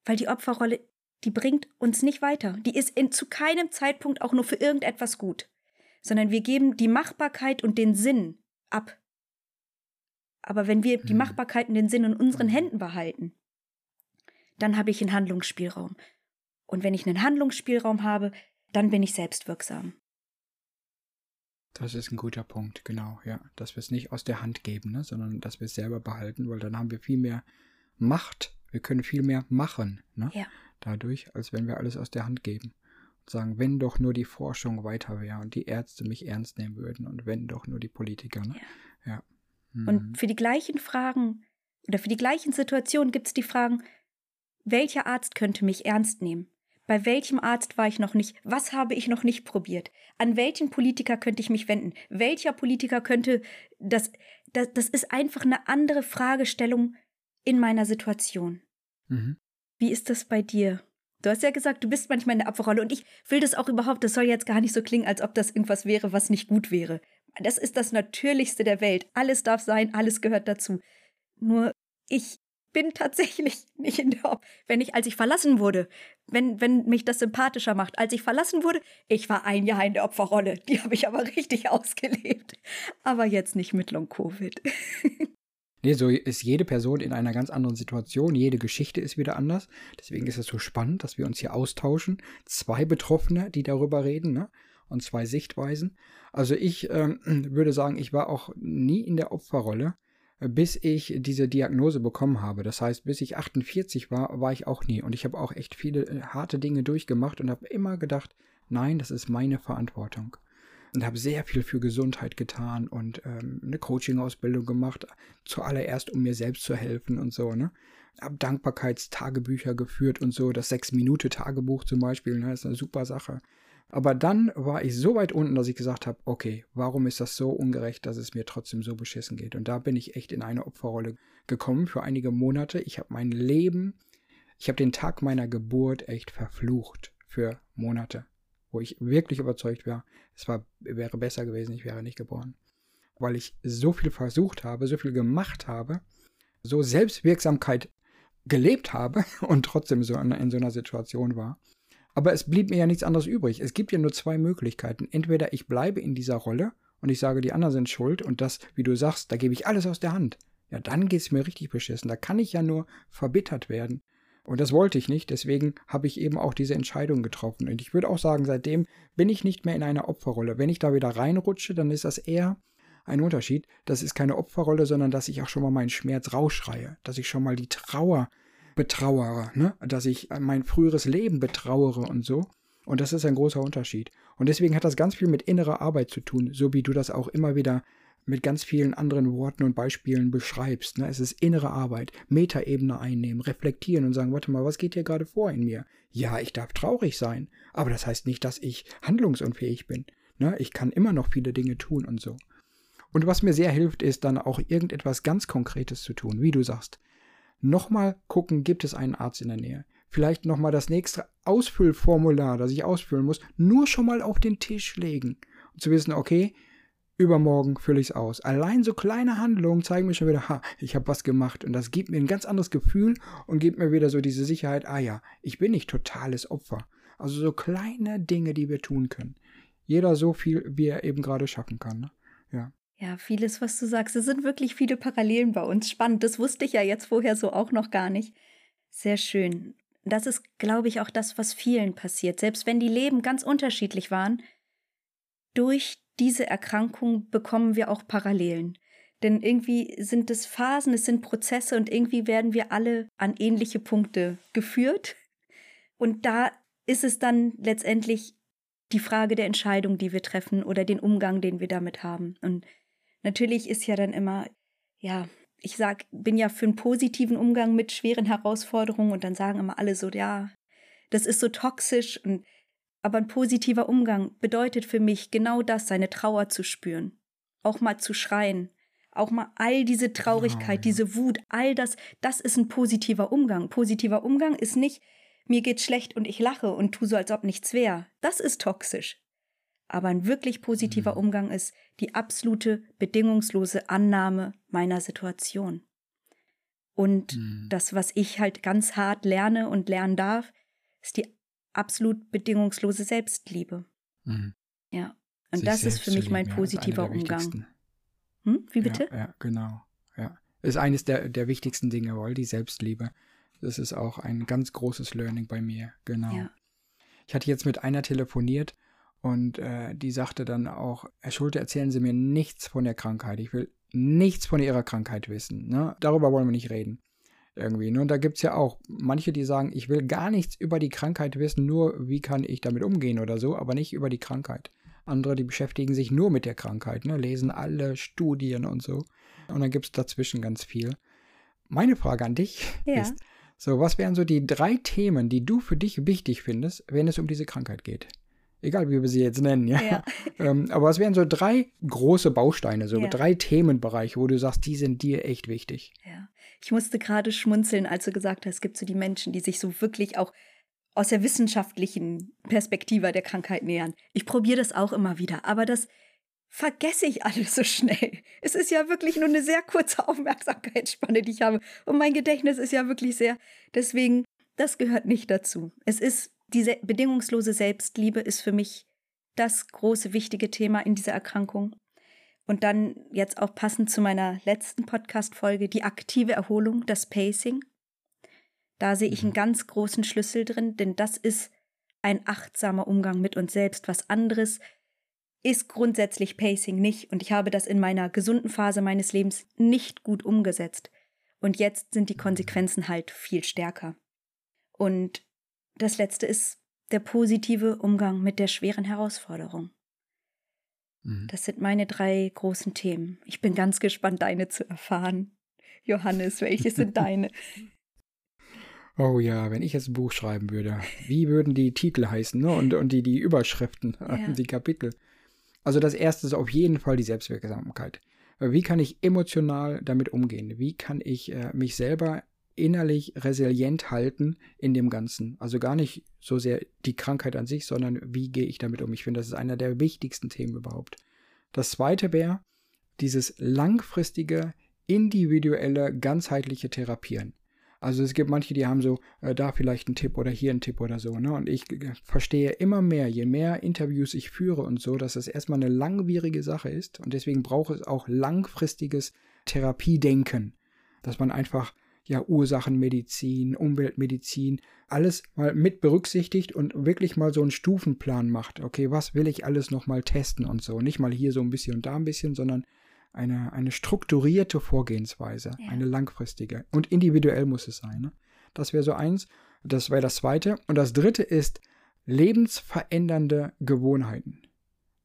weil die Opferrolle die bringt uns nicht weiter. Die ist in, zu keinem Zeitpunkt auch nur für irgendetwas gut, sondern wir geben die Machbarkeit und den Sinn ab. Aber wenn wir die mhm. Machbarkeit und den Sinn in unseren mhm. Händen behalten, dann habe ich einen Handlungsspielraum. Und wenn ich einen Handlungsspielraum habe, dann bin ich selbstwirksam. Das ist ein guter Punkt, genau, ja. Dass wir es nicht aus der Hand geben, ne, sondern dass wir es selber behalten, weil dann haben wir viel mehr Macht. Wir können viel mehr machen. Ne? Ja dadurch, als wenn wir alles aus der Hand geben. Und sagen, wenn doch nur die Forschung weiter wäre und die Ärzte mich ernst nehmen würden und wenn doch nur die Politiker. Ne? Ja. ja. Mhm. Und für die gleichen Fragen oder für die gleichen Situationen gibt es die Fragen, welcher Arzt könnte mich ernst nehmen? Bei welchem Arzt war ich noch nicht? Was habe ich noch nicht probiert? An welchen Politiker könnte ich mich wenden? Welcher Politiker könnte das, das, das ist einfach eine andere Fragestellung in meiner Situation. Mhm. Wie ist das bei dir? Du hast ja gesagt, du bist manchmal in der Opferrolle und ich will das auch überhaupt, das soll jetzt gar nicht so klingen, als ob das irgendwas wäre, was nicht gut wäre. Das ist das Natürlichste der Welt. Alles darf sein, alles gehört dazu. Nur ich bin tatsächlich nicht in der Opfer. Wenn ich, als ich verlassen wurde, wenn, wenn mich das sympathischer macht, als ich verlassen wurde, ich war ein Jahr in der Opferrolle. Die habe ich aber richtig ausgelebt. Aber jetzt nicht mit Long-Covid. Nee, so ist jede Person in einer ganz anderen Situation. Jede Geschichte ist wieder anders. Deswegen ist es so spannend, dass wir uns hier austauschen. Zwei Betroffene, die darüber reden, ne? Und zwei Sichtweisen. Also ich ähm, würde sagen, ich war auch nie in der Opferrolle, bis ich diese Diagnose bekommen habe. Das heißt, bis ich 48 war, war ich auch nie. Und ich habe auch echt viele äh, harte Dinge durchgemacht und habe immer gedacht, nein, das ist meine Verantwortung und habe sehr viel für Gesundheit getan und ähm, eine Coaching-Ausbildung gemacht, zuallererst um mir selbst zu helfen und so, ne? Hab Dankbarkeitstagebücher geführt und so, das Sechs-Minute-Tagebuch zum Beispiel, ne, ist eine super Sache. Aber dann war ich so weit unten, dass ich gesagt habe, okay, warum ist das so ungerecht, dass es mir trotzdem so beschissen geht? Und da bin ich echt in eine Opferrolle gekommen für einige Monate. Ich habe mein Leben, ich habe den Tag meiner Geburt echt verflucht für Monate wo ich wirklich überzeugt war, es war, wäre besser gewesen, ich wäre nicht geboren. Weil ich so viel versucht habe, so viel gemacht habe, so Selbstwirksamkeit gelebt habe und trotzdem so in, in so einer Situation war. Aber es blieb mir ja nichts anderes übrig. Es gibt ja nur zwei Möglichkeiten. Entweder ich bleibe in dieser Rolle und ich sage, die anderen sind schuld und das, wie du sagst, da gebe ich alles aus der Hand. Ja, dann geht es mir richtig beschissen. Da kann ich ja nur verbittert werden. Und das wollte ich nicht, deswegen habe ich eben auch diese Entscheidung getroffen. Und ich würde auch sagen, seitdem bin ich nicht mehr in einer Opferrolle. Wenn ich da wieder reinrutsche, dann ist das eher ein Unterschied. Das ist keine Opferrolle, sondern dass ich auch schon mal meinen Schmerz rausschreie, dass ich schon mal die Trauer betrauere, ne? dass ich mein früheres Leben betrauere und so. Und das ist ein großer Unterschied. Und deswegen hat das ganz viel mit innerer Arbeit zu tun, so wie du das auch immer wieder mit ganz vielen anderen Worten und Beispielen beschreibst. Ne? Es ist innere Arbeit, Metaebene einnehmen, reflektieren und sagen, warte mal, was geht hier gerade vor in mir? Ja, ich darf traurig sein, aber das heißt nicht, dass ich handlungsunfähig bin. Ne? Ich kann immer noch viele Dinge tun und so. Und was mir sehr hilft, ist dann auch irgendetwas ganz Konkretes zu tun, wie du sagst. Nochmal gucken, gibt es einen Arzt in der Nähe? Vielleicht nochmal das nächste Ausfüllformular, das ich ausfüllen muss, nur schon mal auf den Tisch legen. Und zu wissen, okay, übermorgen fülle ich es aus. Allein so kleine Handlungen zeigen mir schon wieder, ha, ich habe was gemacht. Und das gibt mir ein ganz anderes Gefühl und gibt mir wieder so diese Sicherheit, ah ja, ich bin nicht totales Opfer. Also so kleine Dinge, die wir tun können. Jeder so viel, wie er eben gerade schaffen kann. Ne? Ja. Ja, vieles, was du sagst. Es sind wirklich viele Parallelen bei uns. Spannend. Das wusste ich ja jetzt vorher so auch noch gar nicht. Sehr schön. Das ist, glaube ich, auch das, was vielen passiert. Selbst wenn die Leben ganz unterschiedlich waren, durch diese Erkrankung bekommen wir auch Parallelen. Denn irgendwie sind es Phasen, es sind Prozesse und irgendwie werden wir alle an ähnliche Punkte geführt. Und da ist es dann letztendlich die Frage der Entscheidung, die wir treffen oder den Umgang, den wir damit haben. Und natürlich ist ja dann immer, ja, ich sag, bin ja für einen positiven Umgang mit schweren Herausforderungen und dann sagen immer alle so, ja, das ist so toxisch und aber ein positiver Umgang bedeutet für mich genau das, seine Trauer zu spüren, auch mal zu schreien, auch mal all diese Traurigkeit, oh, ja. diese Wut, all das, das ist ein positiver Umgang. Positiver Umgang ist nicht, mir geht's schlecht und ich lache und tu so, als ob nichts wäre. Das ist toxisch. Aber ein wirklich positiver mhm. Umgang ist die absolute bedingungslose Annahme meiner Situation. Und mhm. das, was ich halt ganz hart lerne und lernen darf, ist die absolut bedingungslose Selbstliebe. Mhm. Ja. Und Sich das ist für mich mein positiver Umgang. Hm? Wie bitte? Ja, ja, genau. Ja. Ist eines der, der wichtigsten Dinge, wohl, die Selbstliebe. Das ist auch ein ganz großes Learning bei mir, genau. Ja. Ich hatte jetzt mit einer telefoniert und äh, die sagte dann auch, Herr Schulte, erzählen Sie mir nichts von der Krankheit. Ich will nichts von Ihrer Krankheit wissen. Ne? Darüber wollen wir nicht reden. Irgendwie. Ne? Und da gibt es ja auch manche, die sagen, ich will gar nichts über die Krankheit wissen, nur wie kann ich damit umgehen oder so, aber nicht über die Krankheit. Andere, die beschäftigen sich nur mit der Krankheit, ne? lesen alle Studien und so. Und dann gibt es dazwischen ganz viel. Meine Frage an dich ja. ist, so, was wären so die drei Themen, die du für dich wichtig findest, wenn es um diese Krankheit geht? Egal, wie wir sie jetzt nennen, ja. ja. ähm, aber was wären so drei große Bausteine, so ja. drei Themenbereiche, wo du sagst, die sind dir echt wichtig? Ja. Ich musste gerade schmunzeln, als du gesagt hast, es gibt so die Menschen, die sich so wirklich auch aus der wissenschaftlichen Perspektive der Krankheit nähern. Ich probiere das auch immer wieder, aber das vergesse ich alles so schnell. Es ist ja wirklich nur eine sehr kurze Aufmerksamkeitsspanne, die ich habe. Und mein Gedächtnis ist ja wirklich sehr. Deswegen, das gehört nicht dazu. Es ist, diese bedingungslose Selbstliebe ist für mich das große, wichtige Thema in dieser Erkrankung. Und dann jetzt auch passend zu meiner letzten Podcast-Folge, die aktive Erholung, das Pacing. Da sehe ich einen mhm. ganz großen Schlüssel drin, denn das ist ein achtsamer Umgang mit uns selbst. Was anderes ist grundsätzlich Pacing nicht und ich habe das in meiner gesunden Phase meines Lebens nicht gut umgesetzt. Und jetzt sind die Konsequenzen halt viel stärker. Und das letzte ist der positive Umgang mit der schweren Herausforderung. Mhm. Das sind meine drei großen Themen. Ich bin ganz gespannt, deine zu erfahren. Johannes, welche sind deine? Oh ja, wenn ich jetzt ein Buch schreiben würde, wie würden die Titel heißen ne? und, und die, die Überschriften, ja. die Kapitel? Also das erste ist auf jeden Fall die Selbstwirksamkeit. Wie kann ich emotional damit umgehen? Wie kann ich äh, mich selber innerlich resilient halten in dem Ganzen? Also gar nicht so sehr die Krankheit an sich, sondern wie gehe ich damit um? Ich finde, das ist einer der wichtigsten Themen überhaupt. Das zweite wäre dieses langfristige, individuelle, ganzheitliche Therapieren. Also es gibt manche, die haben so äh, da vielleicht einen Tipp oder hier einen Tipp oder so. Ne? Und ich verstehe immer mehr, je mehr Interviews ich führe und so, dass es erstmal eine langwierige Sache ist. Und deswegen braucht es auch langfristiges Therapiedenken. Dass man einfach ja Ursachenmedizin, Umweltmedizin, alles mal mit berücksichtigt und wirklich mal so einen Stufenplan macht. Okay, was will ich alles nochmal testen und so. Nicht mal hier so ein bisschen und da ein bisschen, sondern eine, eine strukturierte Vorgehensweise, ja. eine langfristige. Und individuell muss es sein. Ne? Das wäre so eins. Das wäre das zweite. Und das dritte ist lebensverändernde Gewohnheiten.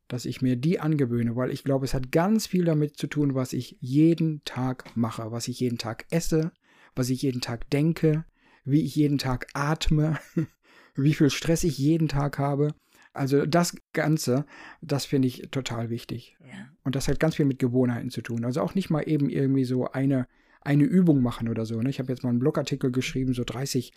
Dass ich mir die angewöhne, weil ich glaube, es hat ganz viel damit zu tun, was ich jeden Tag mache, was ich jeden Tag esse, was ich jeden Tag denke, wie ich jeden Tag atme, wie viel Stress ich jeden Tag habe. Also das Ganze, das finde ich total wichtig. Ja. Und das hat ganz viel mit Gewohnheiten zu tun. Also auch nicht mal eben irgendwie so eine, eine Übung machen oder so. Ne? Ich habe jetzt mal einen Blogartikel geschrieben, so 30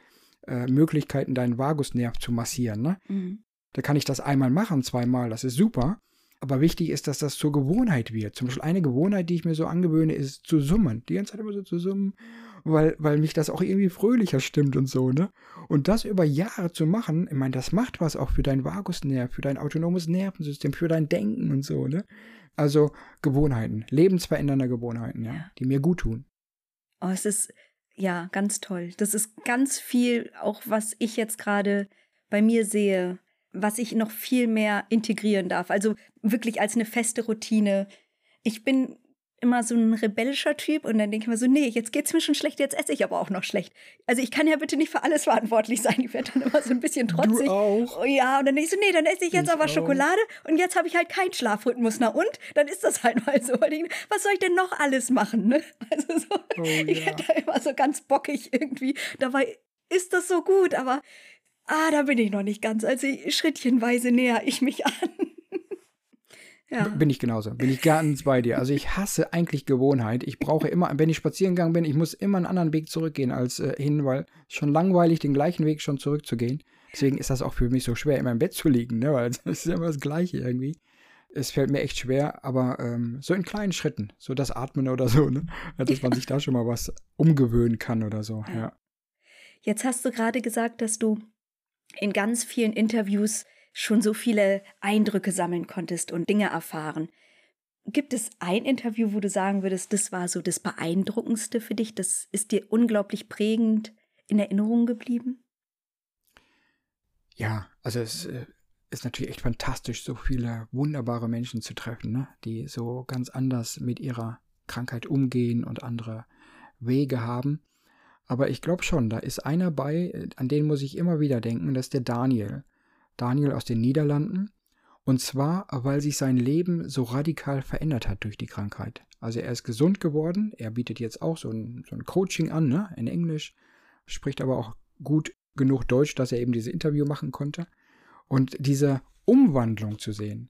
äh, Möglichkeiten, deinen Vagusnerv zu massieren. Ne? Mhm. Da kann ich das einmal machen, zweimal, das ist super. Aber wichtig ist, dass das zur Gewohnheit wird. Zum Beispiel eine Gewohnheit, die ich mir so angewöhne, ist zu summen. Die ganze Zeit immer so zu summen weil, weil mich das auch irgendwie fröhlicher stimmt und so, ne? Und das über Jahre zu machen, ich meine, das macht was auch für dein Vagusnerv, für dein autonomes Nervensystem, für dein Denken und so, ne? Also Gewohnheiten, lebensverändernde Gewohnheiten, ja, ja. die mir gut tun. Oh, es ist ja ganz toll. Das ist ganz viel, auch was ich jetzt gerade bei mir sehe, was ich noch viel mehr integrieren darf. Also wirklich als eine feste Routine. Ich bin immer so ein rebellischer Typ und dann denke ich mir so, nee, jetzt geht's mir schon schlecht, jetzt esse ich aber auch noch schlecht. Also ich kann ja bitte nicht für alles verantwortlich sein. Ich werde dann immer so ein bisschen trotzig. Du auch? Oh ja, und dann denke ich so, nee, dann esse ich jetzt ich aber auch. Schokolade und jetzt habe ich halt keinen Schlafrhythmus. Na und? Dann ist das halt mal so. Was soll ich denn noch alles machen? Ne? Also so, oh, ich ja. werde da immer so ganz bockig irgendwie. Dabei ist das so gut, aber ah, da bin ich noch nicht ganz. Also schrittchenweise näher ich mich an. Ja. Bin ich genauso. Bin ich ganz bei dir. Also ich hasse eigentlich Gewohnheit. Ich brauche immer, wenn ich spazieren gegangen bin, ich muss immer einen anderen Weg zurückgehen als äh, hin, weil es schon langweilig, den gleichen Weg schon zurückzugehen. Deswegen ist das auch für mich so schwer, immer im Bett zu liegen, ne? weil es ist immer das Gleiche irgendwie. Es fällt mir echt schwer, aber ähm, so in kleinen Schritten, so das Atmen oder so, ne? dass man sich da schon mal was umgewöhnen kann oder so. Ja. Jetzt hast du gerade gesagt, dass du in ganz vielen Interviews schon so viele Eindrücke sammeln konntest und Dinge erfahren. Gibt es ein Interview, wo du sagen würdest, das war so das Beeindruckendste für dich, das ist dir unglaublich prägend in Erinnerung geblieben? Ja, also es äh, ist natürlich echt fantastisch, so viele wunderbare Menschen zu treffen, ne? die so ganz anders mit ihrer Krankheit umgehen und andere Wege haben. Aber ich glaube schon, da ist einer bei, äh, an den muss ich immer wieder denken, das ist der Daniel. Daniel aus den Niederlanden. Und zwar, weil sich sein Leben so radikal verändert hat durch die Krankheit. Also er ist gesund geworden, er bietet jetzt auch so ein, so ein Coaching an, ne, in Englisch, spricht aber auch gut genug Deutsch, dass er eben diese Interview machen konnte. Und diese Umwandlung zu sehen.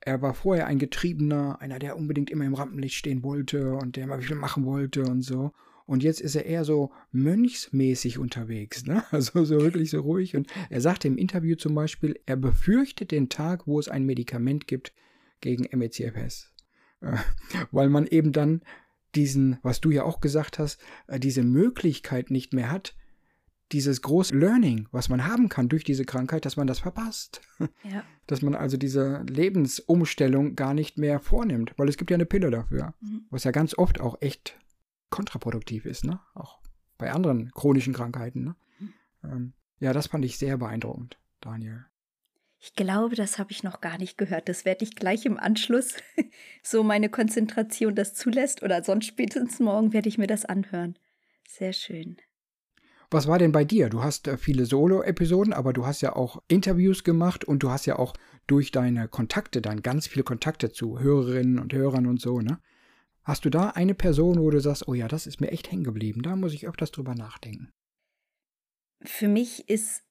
Er war vorher ein Getriebener, einer, der unbedingt immer im Rampenlicht stehen wollte und der immer viel machen wollte und so. Und jetzt ist er eher so mönchsmäßig unterwegs, ne? Also so wirklich so ruhig. Und er sagte im Interview zum Beispiel, er befürchtet den Tag, wo es ein Medikament gibt gegen MECFS. Äh, weil man eben dann diesen, was du ja auch gesagt hast, äh, diese Möglichkeit nicht mehr hat, dieses große Learning, was man haben kann durch diese Krankheit, dass man das verpasst. Ja. Dass man also diese Lebensumstellung gar nicht mehr vornimmt, weil es gibt ja eine Pille dafür, mhm. was ja ganz oft auch echt kontraproduktiv ist, ne? Auch bei anderen chronischen Krankheiten, ne? Ähm, ja, das fand ich sehr beeindruckend, Daniel. Ich glaube, das habe ich noch gar nicht gehört. Das werde ich gleich im Anschluss, so meine Konzentration das zulässt oder sonst spätestens morgen werde ich mir das anhören. Sehr schön. Was war denn bei dir? Du hast äh, viele Solo-Episoden, aber du hast ja auch Interviews gemacht und du hast ja auch durch deine Kontakte dann ganz viele Kontakte zu Hörerinnen und Hörern und so, ne? Hast du da eine Person, wo du sagst, oh ja, das ist mir echt hängen geblieben, da muss ich öfters drüber nachdenken? Für mich ist,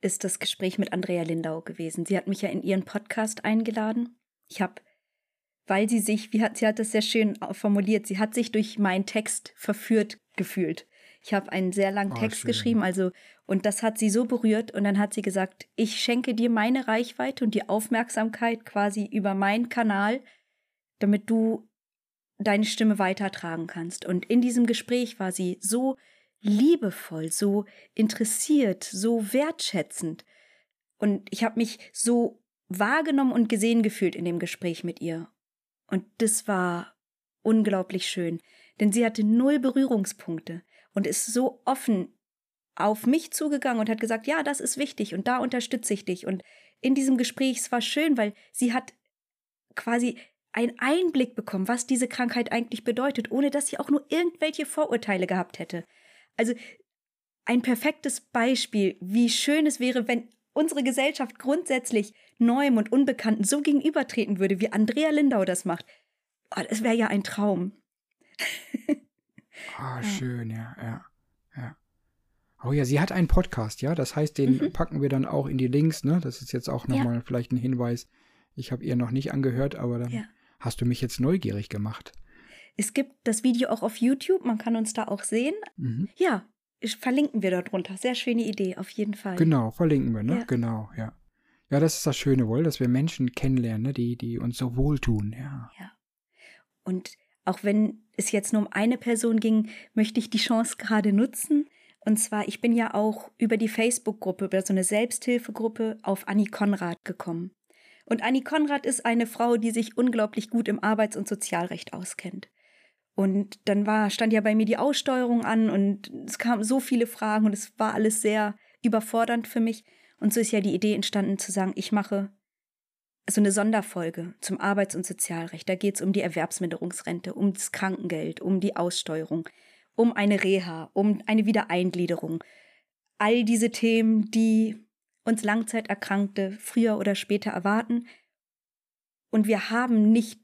ist das Gespräch mit Andrea Lindau gewesen. Sie hat mich ja in ihren Podcast eingeladen. Ich habe, weil sie sich, wie hat, sie hat das sehr schön formuliert, sie hat sich durch meinen Text verführt gefühlt. Ich habe einen sehr langen oh, Text schön. geschrieben, also und das hat sie so berührt und dann hat sie gesagt, ich schenke dir meine Reichweite und die Aufmerksamkeit quasi über meinen Kanal, damit du deine Stimme weitertragen kannst. Und in diesem Gespräch war sie so liebevoll, so interessiert, so wertschätzend. Und ich habe mich so wahrgenommen und gesehen gefühlt in dem Gespräch mit ihr. Und das war unglaublich schön, denn sie hatte null Berührungspunkte und ist so offen auf mich zugegangen und hat gesagt, ja, das ist wichtig und da unterstütze ich dich. Und in diesem Gespräch, es war schön, weil sie hat quasi einen Einblick bekommen, was diese Krankheit eigentlich bedeutet, ohne dass sie auch nur irgendwelche Vorurteile gehabt hätte. Also ein perfektes Beispiel, wie schön es wäre, wenn unsere Gesellschaft grundsätzlich Neuem und Unbekannten so gegenübertreten würde, wie Andrea Lindau das macht. Oh, das wäre ja ein Traum. Ah, oh, schön, ja, ja, ja. Oh ja, sie hat einen Podcast, ja. Das heißt, den mhm. packen wir dann auch in die Links, ne? Das ist jetzt auch nochmal ja. vielleicht ein Hinweis. Ich habe ihr noch nicht angehört, aber dann ja hast du mich jetzt neugierig gemacht. Es gibt das Video auch auf YouTube, man kann uns da auch sehen. Mhm. Ja, verlinken wir dort drunter. Sehr schöne Idee, auf jeden Fall. Genau, verlinken wir, ne? Ja. Genau, ja. Ja, das ist das Schöne wohl, dass wir Menschen kennenlernen, ne? die, die uns so wohltun, ja. Ja. Und auch wenn es jetzt nur um eine Person ging, möchte ich die Chance gerade nutzen. Und zwar, ich bin ja auch über die Facebook-Gruppe, über so eine Selbsthilfegruppe auf Annie Konrad gekommen. Und Annie Konrad ist eine Frau, die sich unglaublich gut im Arbeits- und Sozialrecht auskennt. Und dann war, stand ja bei mir die Aussteuerung an und es kamen so viele Fragen und es war alles sehr überfordernd für mich. Und so ist ja die Idee entstanden zu sagen, ich mache so eine Sonderfolge zum Arbeits- und Sozialrecht. Da geht es um die Erwerbsminderungsrente, um das Krankengeld, um die Aussteuerung, um eine Reha, um eine Wiedereingliederung. All diese Themen, die uns Langzeiterkrankte früher oder später erwarten. Und wir haben nicht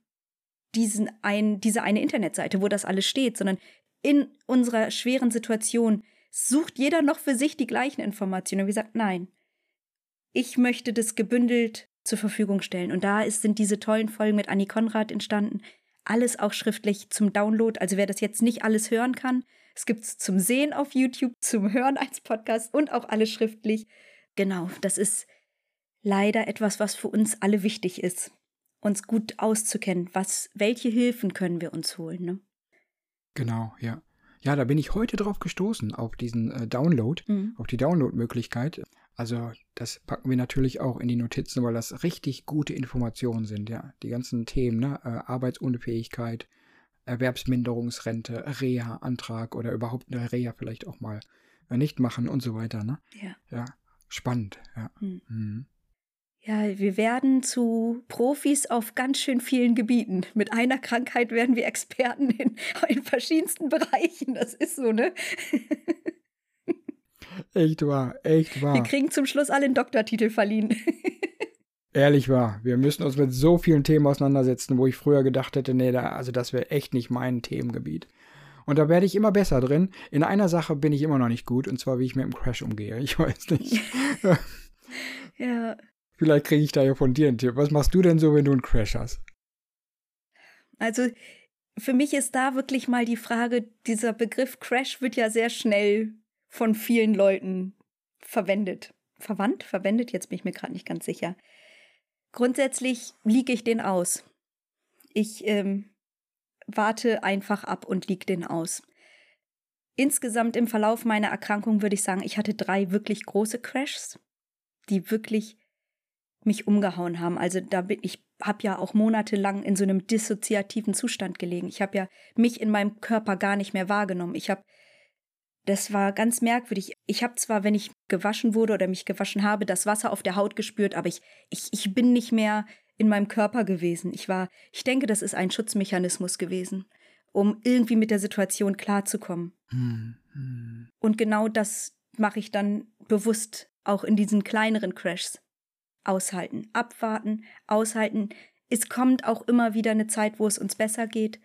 diesen ein, diese eine Internetseite, wo das alles steht, sondern in unserer schweren Situation sucht jeder noch für sich die gleichen Informationen. Und wir sagen, nein, ich möchte das gebündelt zur Verfügung stellen. Und da ist, sind diese tollen Folgen mit Annie Konrad entstanden. Alles auch schriftlich zum Download. Also wer das jetzt nicht alles hören kann, es gibt es zum Sehen auf YouTube, zum Hören als Podcast und auch alles schriftlich. Genau, das ist leider etwas, was für uns alle wichtig ist uns gut auszukennen. Was, welche Hilfen können wir uns holen? Ne? Genau, ja. Ja, da bin ich heute drauf gestoßen, auf diesen äh, Download, mhm. auf die Download-Möglichkeit. Also, das packen wir natürlich auch in die Notizen, weil das richtig gute Informationen sind, ja. Die ganzen Themen, ne? Äh, Arbeitsunfähigkeit, Erwerbsminderungsrente, Reha-Antrag oder überhaupt eine Reha vielleicht auch mal äh, nicht machen und so weiter, ne? Ja. Ja, spannend, ja. Mhm. Mhm. Ja, wir werden zu Profis auf ganz schön vielen Gebieten. Mit einer Krankheit werden wir Experten in, in verschiedensten Bereichen. Das ist so, ne? Echt wahr, echt wahr. Wir kriegen zum Schluss alle einen Doktortitel verliehen. Ehrlich wahr. Wir müssen uns mit so vielen Themen auseinandersetzen, wo ich früher gedacht hätte, nee, da, also das wäre echt nicht mein Themengebiet. Und da werde ich immer besser drin. In einer Sache bin ich immer noch nicht gut, und zwar wie ich mit dem Crash umgehe. Ich weiß nicht. ja. Vielleicht kriege ich da ja von dir einen Tipp. Was machst du denn so, wenn du einen Crash hast? Also für mich ist da wirklich mal die Frage, dieser Begriff Crash wird ja sehr schnell von vielen Leuten verwendet. Verwandt? Verwendet? Jetzt bin ich mir gerade nicht ganz sicher. Grundsätzlich liege ich den aus. Ich ähm, warte einfach ab und liege den aus. Insgesamt im Verlauf meiner Erkrankung würde ich sagen, ich hatte drei wirklich große Crashs, die wirklich mich umgehauen haben. Also da bin ich habe ja auch monatelang in so einem dissoziativen Zustand gelegen. Ich habe ja mich in meinem Körper gar nicht mehr wahrgenommen. Ich habe das war ganz merkwürdig. Ich habe zwar, wenn ich gewaschen wurde oder mich gewaschen habe, das Wasser auf der Haut gespürt, aber ich, ich, ich bin nicht mehr in meinem Körper gewesen. Ich war, ich denke, das ist ein Schutzmechanismus gewesen, um irgendwie mit der Situation klarzukommen. Mhm. Und genau das mache ich dann bewusst auch in diesen kleineren Crashs aushalten, abwarten, aushalten. Es kommt auch immer wieder eine Zeit, wo es uns besser geht.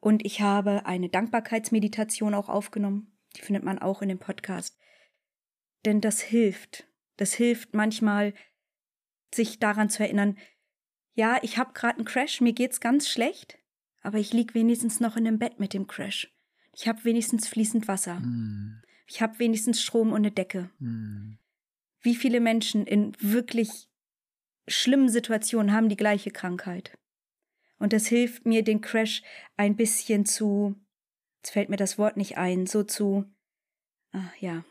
Und ich habe eine Dankbarkeitsmeditation auch aufgenommen. Die findet man auch in dem Podcast. Denn das hilft. Das hilft manchmal, sich daran zu erinnern, ja, ich habe gerade einen Crash, mir geht's ganz schlecht, aber ich lieg wenigstens noch in dem Bett mit dem Crash. Ich habe wenigstens fließend Wasser. Mm. Ich habe wenigstens Strom und eine Decke. Mm. Wie viele Menschen in wirklich schlimmen Situationen haben die gleiche Krankheit. Und das hilft mir, den Crash ein bisschen zu, jetzt fällt mir das Wort nicht ein, so zu, ah, ja,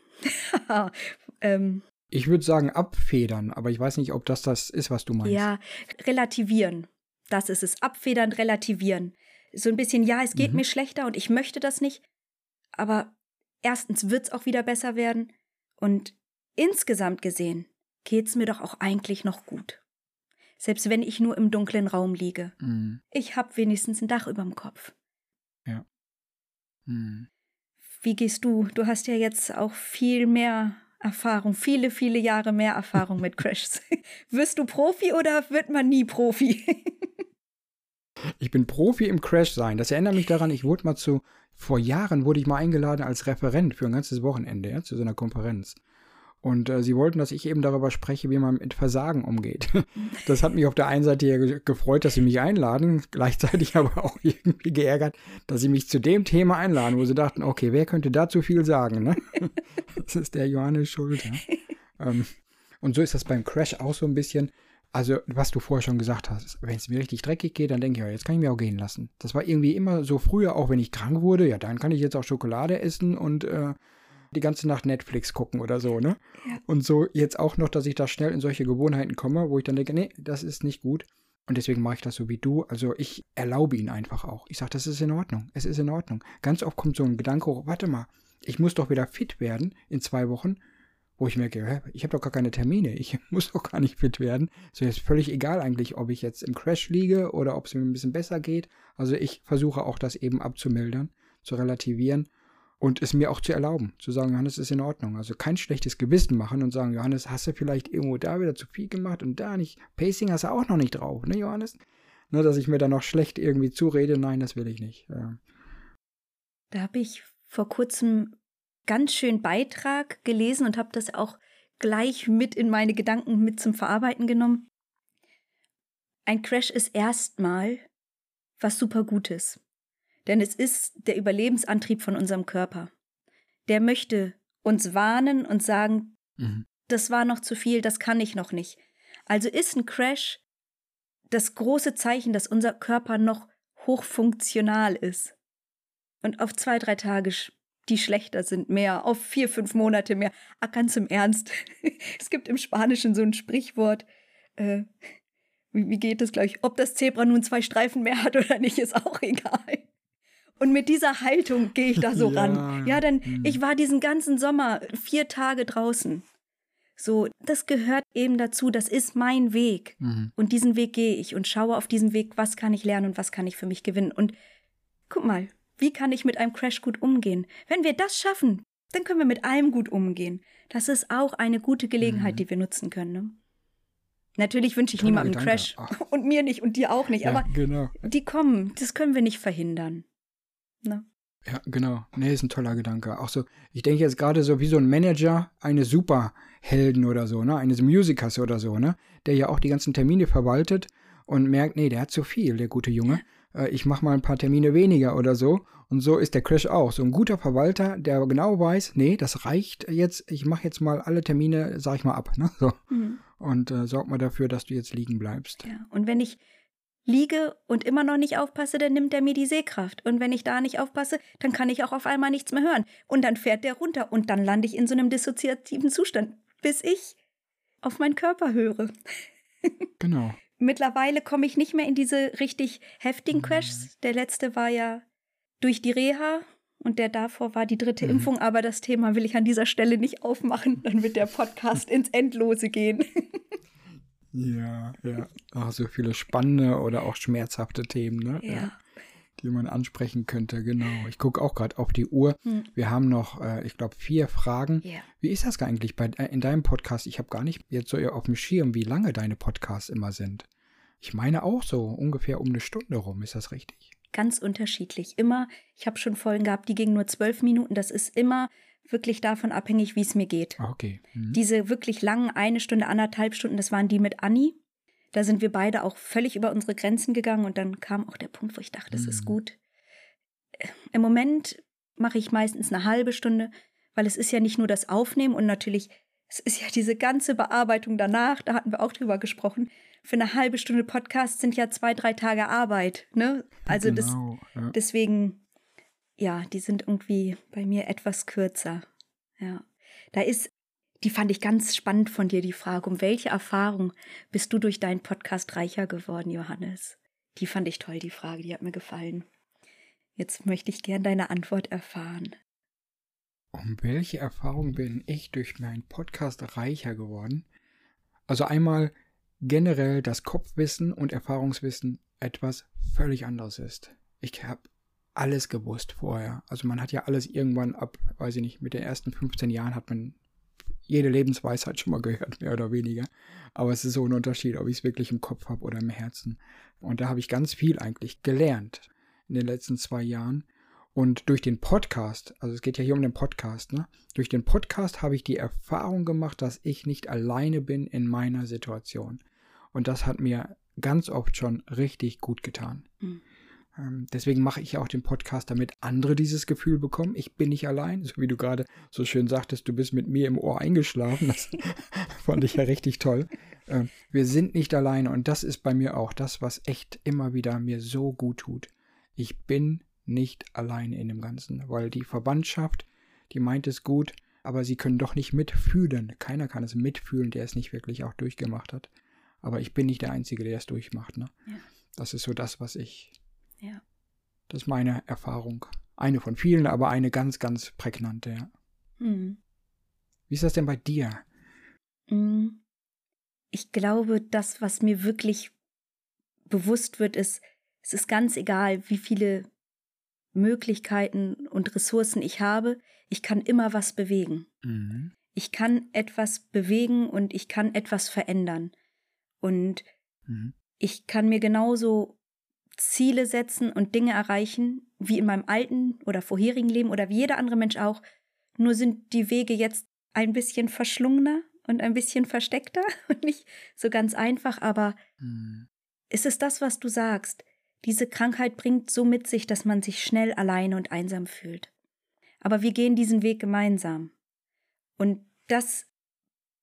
ähm, ich würde sagen abfedern, aber ich weiß nicht, ob das das ist, was du meinst. Ja, relativieren. Das ist es. Abfedern, relativieren. So ein bisschen, ja, es geht mhm. mir schlechter und ich möchte das nicht. Aber erstens wird es auch wieder besser werden. Und insgesamt gesehen geht es mir doch auch eigentlich noch gut selbst wenn ich nur im dunklen Raum liege. Mhm. Ich habe wenigstens ein Dach über dem Kopf. Ja. Mhm. Wie gehst du? Du hast ja jetzt auch viel mehr Erfahrung, viele, viele Jahre mehr Erfahrung mit Crashs. Wirst du Profi oder wird man nie Profi? ich bin Profi im Crash sein. Das erinnert mich daran, ich wurde mal zu, vor Jahren wurde ich mal eingeladen als Referent für ein ganzes Wochenende, ja, zu so einer Konferenz. Und äh, sie wollten, dass ich eben darüber spreche, wie man mit Versagen umgeht. Das hat mich auf der einen Seite ja gefreut, dass sie mich einladen, gleichzeitig aber auch irgendwie geärgert, dass sie mich zu dem Thema einladen, wo sie dachten, okay, wer könnte dazu viel sagen? Ne? Das ist der Johannes Schuld. Ja? Ähm, und so ist das beim Crash auch so ein bisschen. Also, was du vorher schon gesagt hast, wenn es mir richtig dreckig geht, dann denke ich, ja, jetzt kann ich mir auch gehen lassen. Das war irgendwie immer so früher, auch wenn ich krank wurde, ja, dann kann ich jetzt auch Schokolade essen und äh, die ganze Nacht Netflix gucken oder so, ne? Ja. Und so jetzt auch noch, dass ich da schnell in solche Gewohnheiten komme, wo ich dann denke, nee, das ist nicht gut. Und deswegen mache ich das so wie du. Also ich erlaube ihn einfach auch. Ich sage, das ist in Ordnung. Es ist in Ordnung. Ganz oft kommt so ein Gedanke hoch, warte mal, ich muss doch wieder fit werden in zwei Wochen, wo ich merke, hä, ich habe doch gar keine Termine. Ich muss doch gar nicht fit werden. So ist völlig egal eigentlich, ob ich jetzt im Crash liege oder ob es mir ein bisschen besser geht. Also ich versuche auch das eben abzumildern, zu relativieren und es mir auch zu erlauben, zu sagen, Johannes, ist in Ordnung. Also kein schlechtes Gewissen machen und sagen, Johannes, hast du vielleicht irgendwo da wieder zu viel gemacht und da nicht. Pacing hast du auch noch nicht drauf, ne, Johannes? Ne, dass ich mir da noch schlecht irgendwie zurede, nein, das will ich nicht. Ja. Da habe ich vor kurzem ganz schön Beitrag gelesen und habe das auch gleich mit in meine Gedanken mit zum Verarbeiten genommen. Ein Crash ist erstmal was super Gutes. Denn es ist der Überlebensantrieb von unserem Körper. Der möchte uns warnen und sagen, mhm. das war noch zu viel, das kann ich noch nicht. Also ist ein Crash das große Zeichen, dass unser Körper noch hochfunktional ist. Und auf zwei, drei Tage, die schlechter sind, mehr, auf vier, fünf Monate mehr. Ah, ganz im Ernst. es gibt im Spanischen so ein Sprichwort, äh, wie, wie geht es gleich? Ob das Zebra nun zwei Streifen mehr hat oder nicht, ist auch egal. Und mit dieser Haltung gehe ich da so ja, ran. Ja, denn hm. ich war diesen ganzen Sommer vier Tage draußen. So, das gehört eben dazu, das ist mein Weg. Mhm. Und diesen Weg gehe ich und schaue auf diesem Weg, was kann ich lernen und was kann ich für mich gewinnen. Und guck mal, wie kann ich mit einem Crash gut umgehen? Wenn wir das schaffen, dann können wir mit allem gut umgehen. Das ist auch eine gute Gelegenheit, mhm. die wir nutzen können. Ne? Natürlich wünsche ich Toller niemandem einen Crash Ach. und mir nicht und dir auch nicht, ja, aber genau. die kommen, das können wir nicht verhindern. Ne? Ja, genau. Nee, ist ein toller Gedanke. Auch so, ich denke jetzt gerade so wie so ein Manager eines Superhelden oder so, ne, eines Musikers oder so, ne, der ja auch die ganzen Termine verwaltet und merkt, nee, der hat zu viel, der gute Junge. Äh, ich mache mal ein paar Termine weniger oder so. Und so ist der Crash auch. So ein guter Verwalter, der genau weiß, nee, das reicht jetzt, ich mache jetzt mal alle Termine, sag ich mal, ab. Ne? So. Mhm. Und äh, sorg mal dafür, dass du jetzt liegen bleibst. Ja, und wenn ich liege und immer noch nicht aufpasse, dann nimmt er mir die Sehkraft. Und wenn ich da nicht aufpasse, dann kann ich auch auf einmal nichts mehr hören. Und dann fährt der runter und dann lande ich in so einem dissoziativen Zustand, bis ich auf meinen Körper höre. Genau. Mittlerweile komme ich nicht mehr in diese richtig heftigen Crashs. Der letzte war ja durch die Reha und der davor war die dritte mhm. Impfung, aber das Thema will ich an dieser Stelle nicht aufmachen. Dann wird der Podcast ins Endlose gehen. ja, ja. Ach, so viele spannende oder auch schmerzhafte Themen, ne? Ja. ja die man ansprechen könnte, genau. Ich gucke auch gerade auf die Uhr. Hm. Wir haben noch, äh, ich glaube, vier Fragen. Yeah. Wie ist das eigentlich bei, äh, in deinem Podcast? Ich habe gar nicht jetzt so auf dem Schirm, wie lange deine Podcasts immer sind. Ich meine auch so ungefähr um eine Stunde rum. Ist das richtig? Ganz unterschiedlich. Immer, ich habe schon Folgen gehabt, die gingen nur zwölf Minuten. Das ist immer wirklich davon abhängig, wie es mir geht. Ah, okay. Mhm. Diese wirklich langen, eine Stunde, anderthalb Stunden, das waren die mit Anni. Da sind wir beide auch völlig über unsere Grenzen gegangen und dann kam auch der Punkt, wo ich dachte, das mhm. ist gut. Äh, Im Moment mache ich meistens eine halbe Stunde, weil es ist ja nicht nur das Aufnehmen und natürlich, es ist ja diese ganze Bearbeitung danach, da hatten wir auch drüber gesprochen. Für eine halbe Stunde Podcast sind ja zwei, drei Tage Arbeit, ne? Also genau, das, ja. deswegen, ja, die sind irgendwie bei mir etwas kürzer. Ja. Da ist die fand ich ganz spannend von dir, die Frage, um welche Erfahrung bist du durch deinen Podcast reicher geworden, Johannes? Die fand ich toll, die Frage, die hat mir gefallen. Jetzt möchte ich gern deine Antwort erfahren. Um welche Erfahrung bin ich durch meinen Podcast reicher geworden? Also einmal generell das Kopfwissen und Erfahrungswissen etwas völlig anderes ist. Ich habe alles gewusst vorher. Also man hat ja alles irgendwann ab, weiß ich nicht, mit den ersten 15 Jahren hat man jede Lebensweisheit schon mal gehört, mehr oder weniger. Aber es ist so ein Unterschied, ob ich es wirklich im Kopf habe oder im Herzen. Und da habe ich ganz viel eigentlich gelernt in den letzten zwei Jahren. Und durch den Podcast, also es geht ja hier um den Podcast, ne? Durch den Podcast habe ich die Erfahrung gemacht, dass ich nicht alleine bin in meiner Situation. Und das hat mir ganz oft schon richtig gut getan. Mhm. Ähm, deswegen mache ich auch den Podcast, damit andere dieses Gefühl bekommen. Ich bin nicht allein, so wie du gerade so schön sagtest, du bist mit mir im Ohr eingeschlafen. Das fand ich ja richtig toll. Ähm, wir sind nicht alleine und das ist bei mir auch das, was echt immer wieder mir so gut tut. Ich bin nicht alleine in dem Ganzen, weil die Verwandtschaft, die meint es gut, aber sie können doch nicht mitfühlen. Keiner kann es mitfühlen, der es nicht wirklich auch durchgemacht hat. Aber ich bin nicht der Einzige, der es durchmacht. Ne? Ja. Das ist so das, was ich. Ja. Das ist meine Erfahrung. Eine von vielen, aber eine ganz, ganz prägnante, ja. Mhm. Wie ist das denn bei dir? Mhm. Ich glaube, das, was mir wirklich bewusst wird, ist, es ist ganz egal, wie viele Möglichkeiten und Ressourcen ich habe, ich kann immer was bewegen. Mhm. Ich kann etwas bewegen und ich kann etwas verändern. Und mhm. ich kann mir genauso Ziele setzen und Dinge erreichen, wie in meinem alten oder vorherigen Leben oder wie jeder andere Mensch auch. Nur sind die Wege jetzt ein bisschen verschlungener und ein bisschen versteckter und nicht so ganz einfach, aber mhm. ist es das, was du sagst? Diese Krankheit bringt so mit sich, dass man sich schnell alleine und einsam fühlt. Aber wir gehen diesen Weg gemeinsam. Und das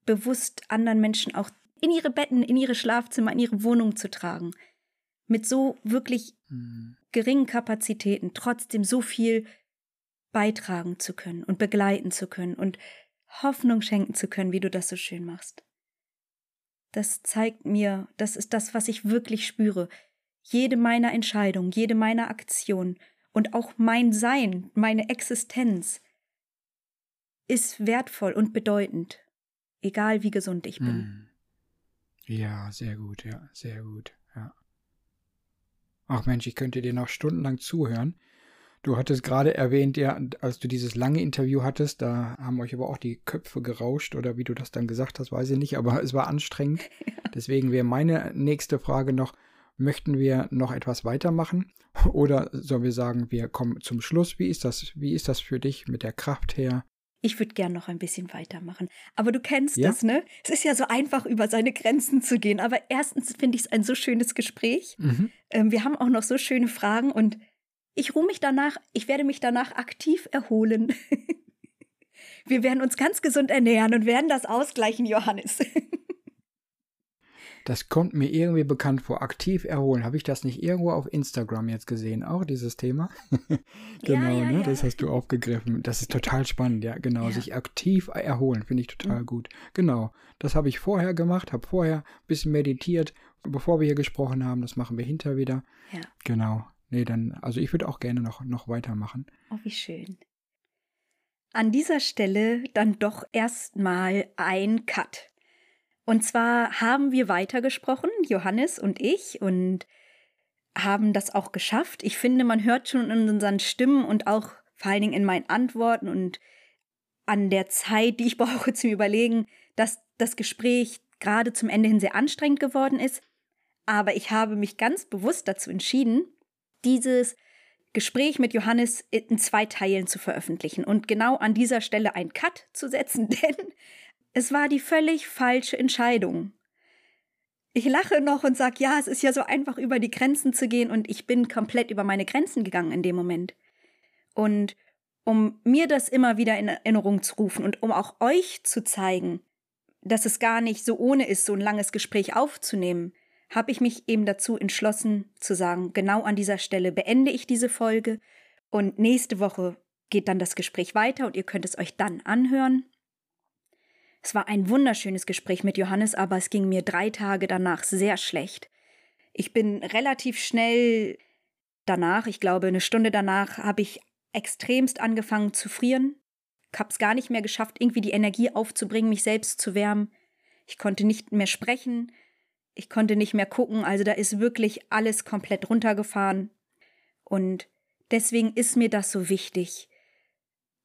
bewusst anderen Menschen auch in ihre Betten, in ihre Schlafzimmer, in ihre Wohnung zu tragen. Mit so wirklich mhm. geringen Kapazitäten trotzdem so viel beitragen zu können und begleiten zu können und Hoffnung schenken zu können, wie du das so schön machst. Das zeigt mir, das ist das, was ich wirklich spüre. Jede meiner Entscheidungen, jede meiner Aktion und auch mein Sein, meine Existenz ist wertvoll und bedeutend, egal wie gesund ich bin. Hm. Ja, sehr gut, ja, sehr gut. Ach Mensch, ich könnte dir noch stundenlang zuhören. Du hattest gerade erwähnt, ja, als du dieses lange Interview hattest, da haben euch aber auch die Köpfe gerauscht oder wie du das dann gesagt hast, weiß ich nicht, aber es war anstrengend. Deswegen wäre meine nächste Frage noch, möchten wir noch etwas weitermachen oder sollen wir sagen, wir kommen zum Schluss? Wie ist das? Wie ist das für dich mit der Kraft her? Ich würde gern noch ein bisschen weitermachen. Aber du kennst ja? es, ne? Es ist ja so einfach, über seine Grenzen zu gehen. Aber erstens finde ich es ein so schönes Gespräch. Mhm. Ähm, wir haben auch noch so schöne Fragen und ich ruhe mich danach, ich werde mich danach aktiv erholen. Wir werden uns ganz gesund ernähren und werden das ausgleichen, Johannes. Das kommt mir irgendwie bekannt vor. Aktiv erholen. Habe ich das nicht irgendwo auf Instagram jetzt gesehen? Auch dieses Thema? genau, ja, ja, ne? Ja. Das hast du aufgegriffen. Das ist total spannend, ja, genau. Sich aktiv erholen, finde ich total mhm. gut. Genau. Das habe ich vorher gemacht, habe vorher ein bisschen meditiert, bevor wir hier gesprochen haben. Das machen wir hinterher wieder. Ja. Genau. Nee, dann, also ich würde auch gerne noch, noch weitermachen. Oh, wie schön. An dieser Stelle dann doch erstmal ein Cut. Und zwar haben wir weitergesprochen, Johannes und ich, und haben das auch geschafft. Ich finde, man hört schon in unseren Stimmen und auch vor allen Dingen in meinen Antworten und an der Zeit, die ich brauche zum Überlegen, dass das Gespräch gerade zum Ende hin sehr anstrengend geworden ist. Aber ich habe mich ganz bewusst dazu entschieden, dieses Gespräch mit Johannes in zwei Teilen zu veröffentlichen und genau an dieser Stelle ein Cut zu setzen, denn es war die völlig falsche Entscheidung. Ich lache noch und sage, ja, es ist ja so einfach, über die Grenzen zu gehen und ich bin komplett über meine Grenzen gegangen in dem Moment. Und um mir das immer wieder in Erinnerung zu rufen und um auch euch zu zeigen, dass es gar nicht so ohne ist, so ein langes Gespräch aufzunehmen, habe ich mich eben dazu entschlossen zu sagen, genau an dieser Stelle beende ich diese Folge und nächste Woche geht dann das Gespräch weiter und ihr könnt es euch dann anhören. Es war ein wunderschönes Gespräch mit Johannes, aber es ging mir drei Tage danach sehr schlecht. Ich bin relativ schnell danach, ich glaube eine Stunde danach, habe ich extremst angefangen zu frieren. Habe es gar nicht mehr geschafft, irgendwie die Energie aufzubringen, mich selbst zu wärmen. Ich konnte nicht mehr sprechen, ich konnte nicht mehr gucken, also da ist wirklich alles komplett runtergefahren. Und deswegen ist mir das so wichtig,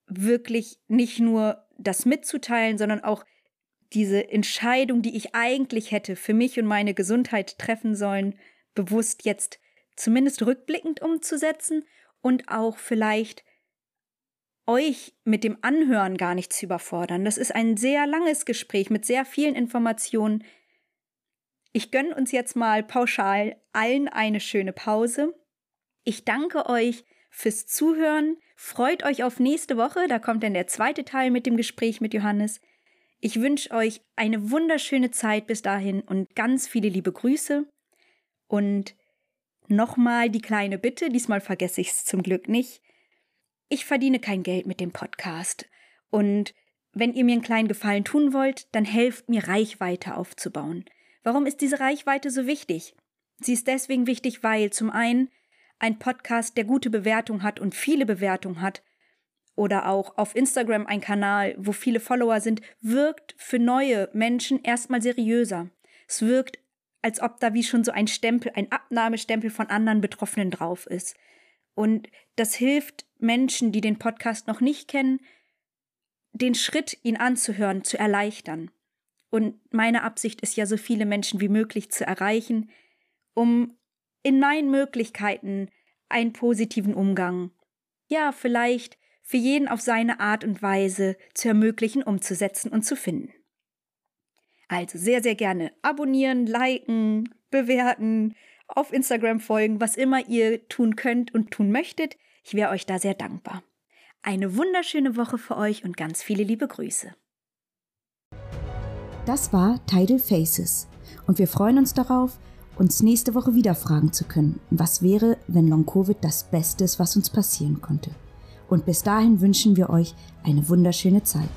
wirklich nicht nur das mitzuteilen, sondern auch diese Entscheidung, die ich eigentlich hätte für mich und meine Gesundheit treffen sollen, bewusst jetzt zumindest rückblickend umzusetzen und auch vielleicht euch mit dem Anhören gar nicht zu überfordern. Das ist ein sehr langes Gespräch mit sehr vielen Informationen, ich gönne uns jetzt mal pauschal allen eine schöne Pause. Ich danke euch fürs Zuhören. Freut euch auf nächste Woche. Da kommt dann der zweite Teil mit dem Gespräch mit Johannes. Ich wünsche euch eine wunderschöne Zeit bis dahin und ganz viele liebe Grüße. Und nochmal die kleine Bitte, diesmal vergesse ich es zum Glück nicht. ich verdiene kein Geld mit dem Podcast. Und wenn ihr mir einen kleinen Gefallen tun wollt, dann helft mir, Reichweite aufzubauen. Warum ist diese Reichweite so wichtig? Sie ist deswegen wichtig, weil zum einen ein Podcast, der gute Bewertung hat und viele Bewertungen hat, oder auch auf Instagram ein Kanal, wo viele Follower sind, wirkt für neue Menschen erstmal seriöser. Es wirkt, als ob da wie schon so ein Stempel, ein Abnahmestempel von anderen Betroffenen drauf ist. Und das hilft Menschen, die den Podcast noch nicht kennen, den Schritt, ihn anzuhören, zu erleichtern. Und meine Absicht ist ja, so viele Menschen wie möglich zu erreichen, um in meinen Möglichkeiten einen positiven Umgang, ja, vielleicht für jeden auf seine Art und Weise zu ermöglichen, umzusetzen und zu finden. Also sehr, sehr gerne abonnieren, liken, bewerten, auf Instagram folgen, was immer ihr tun könnt und tun möchtet. Ich wäre euch da sehr dankbar. Eine wunderschöne Woche für euch und ganz viele liebe Grüße. Das war Tidal Faces und wir freuen uns darauf, uns nächste Woche wieder fragen zu können, was wäre, wenn Long Covid das Beste ist, was uns passieren konnte. Und bis dahin wünschen wir euch eine wunderschöne Zeit.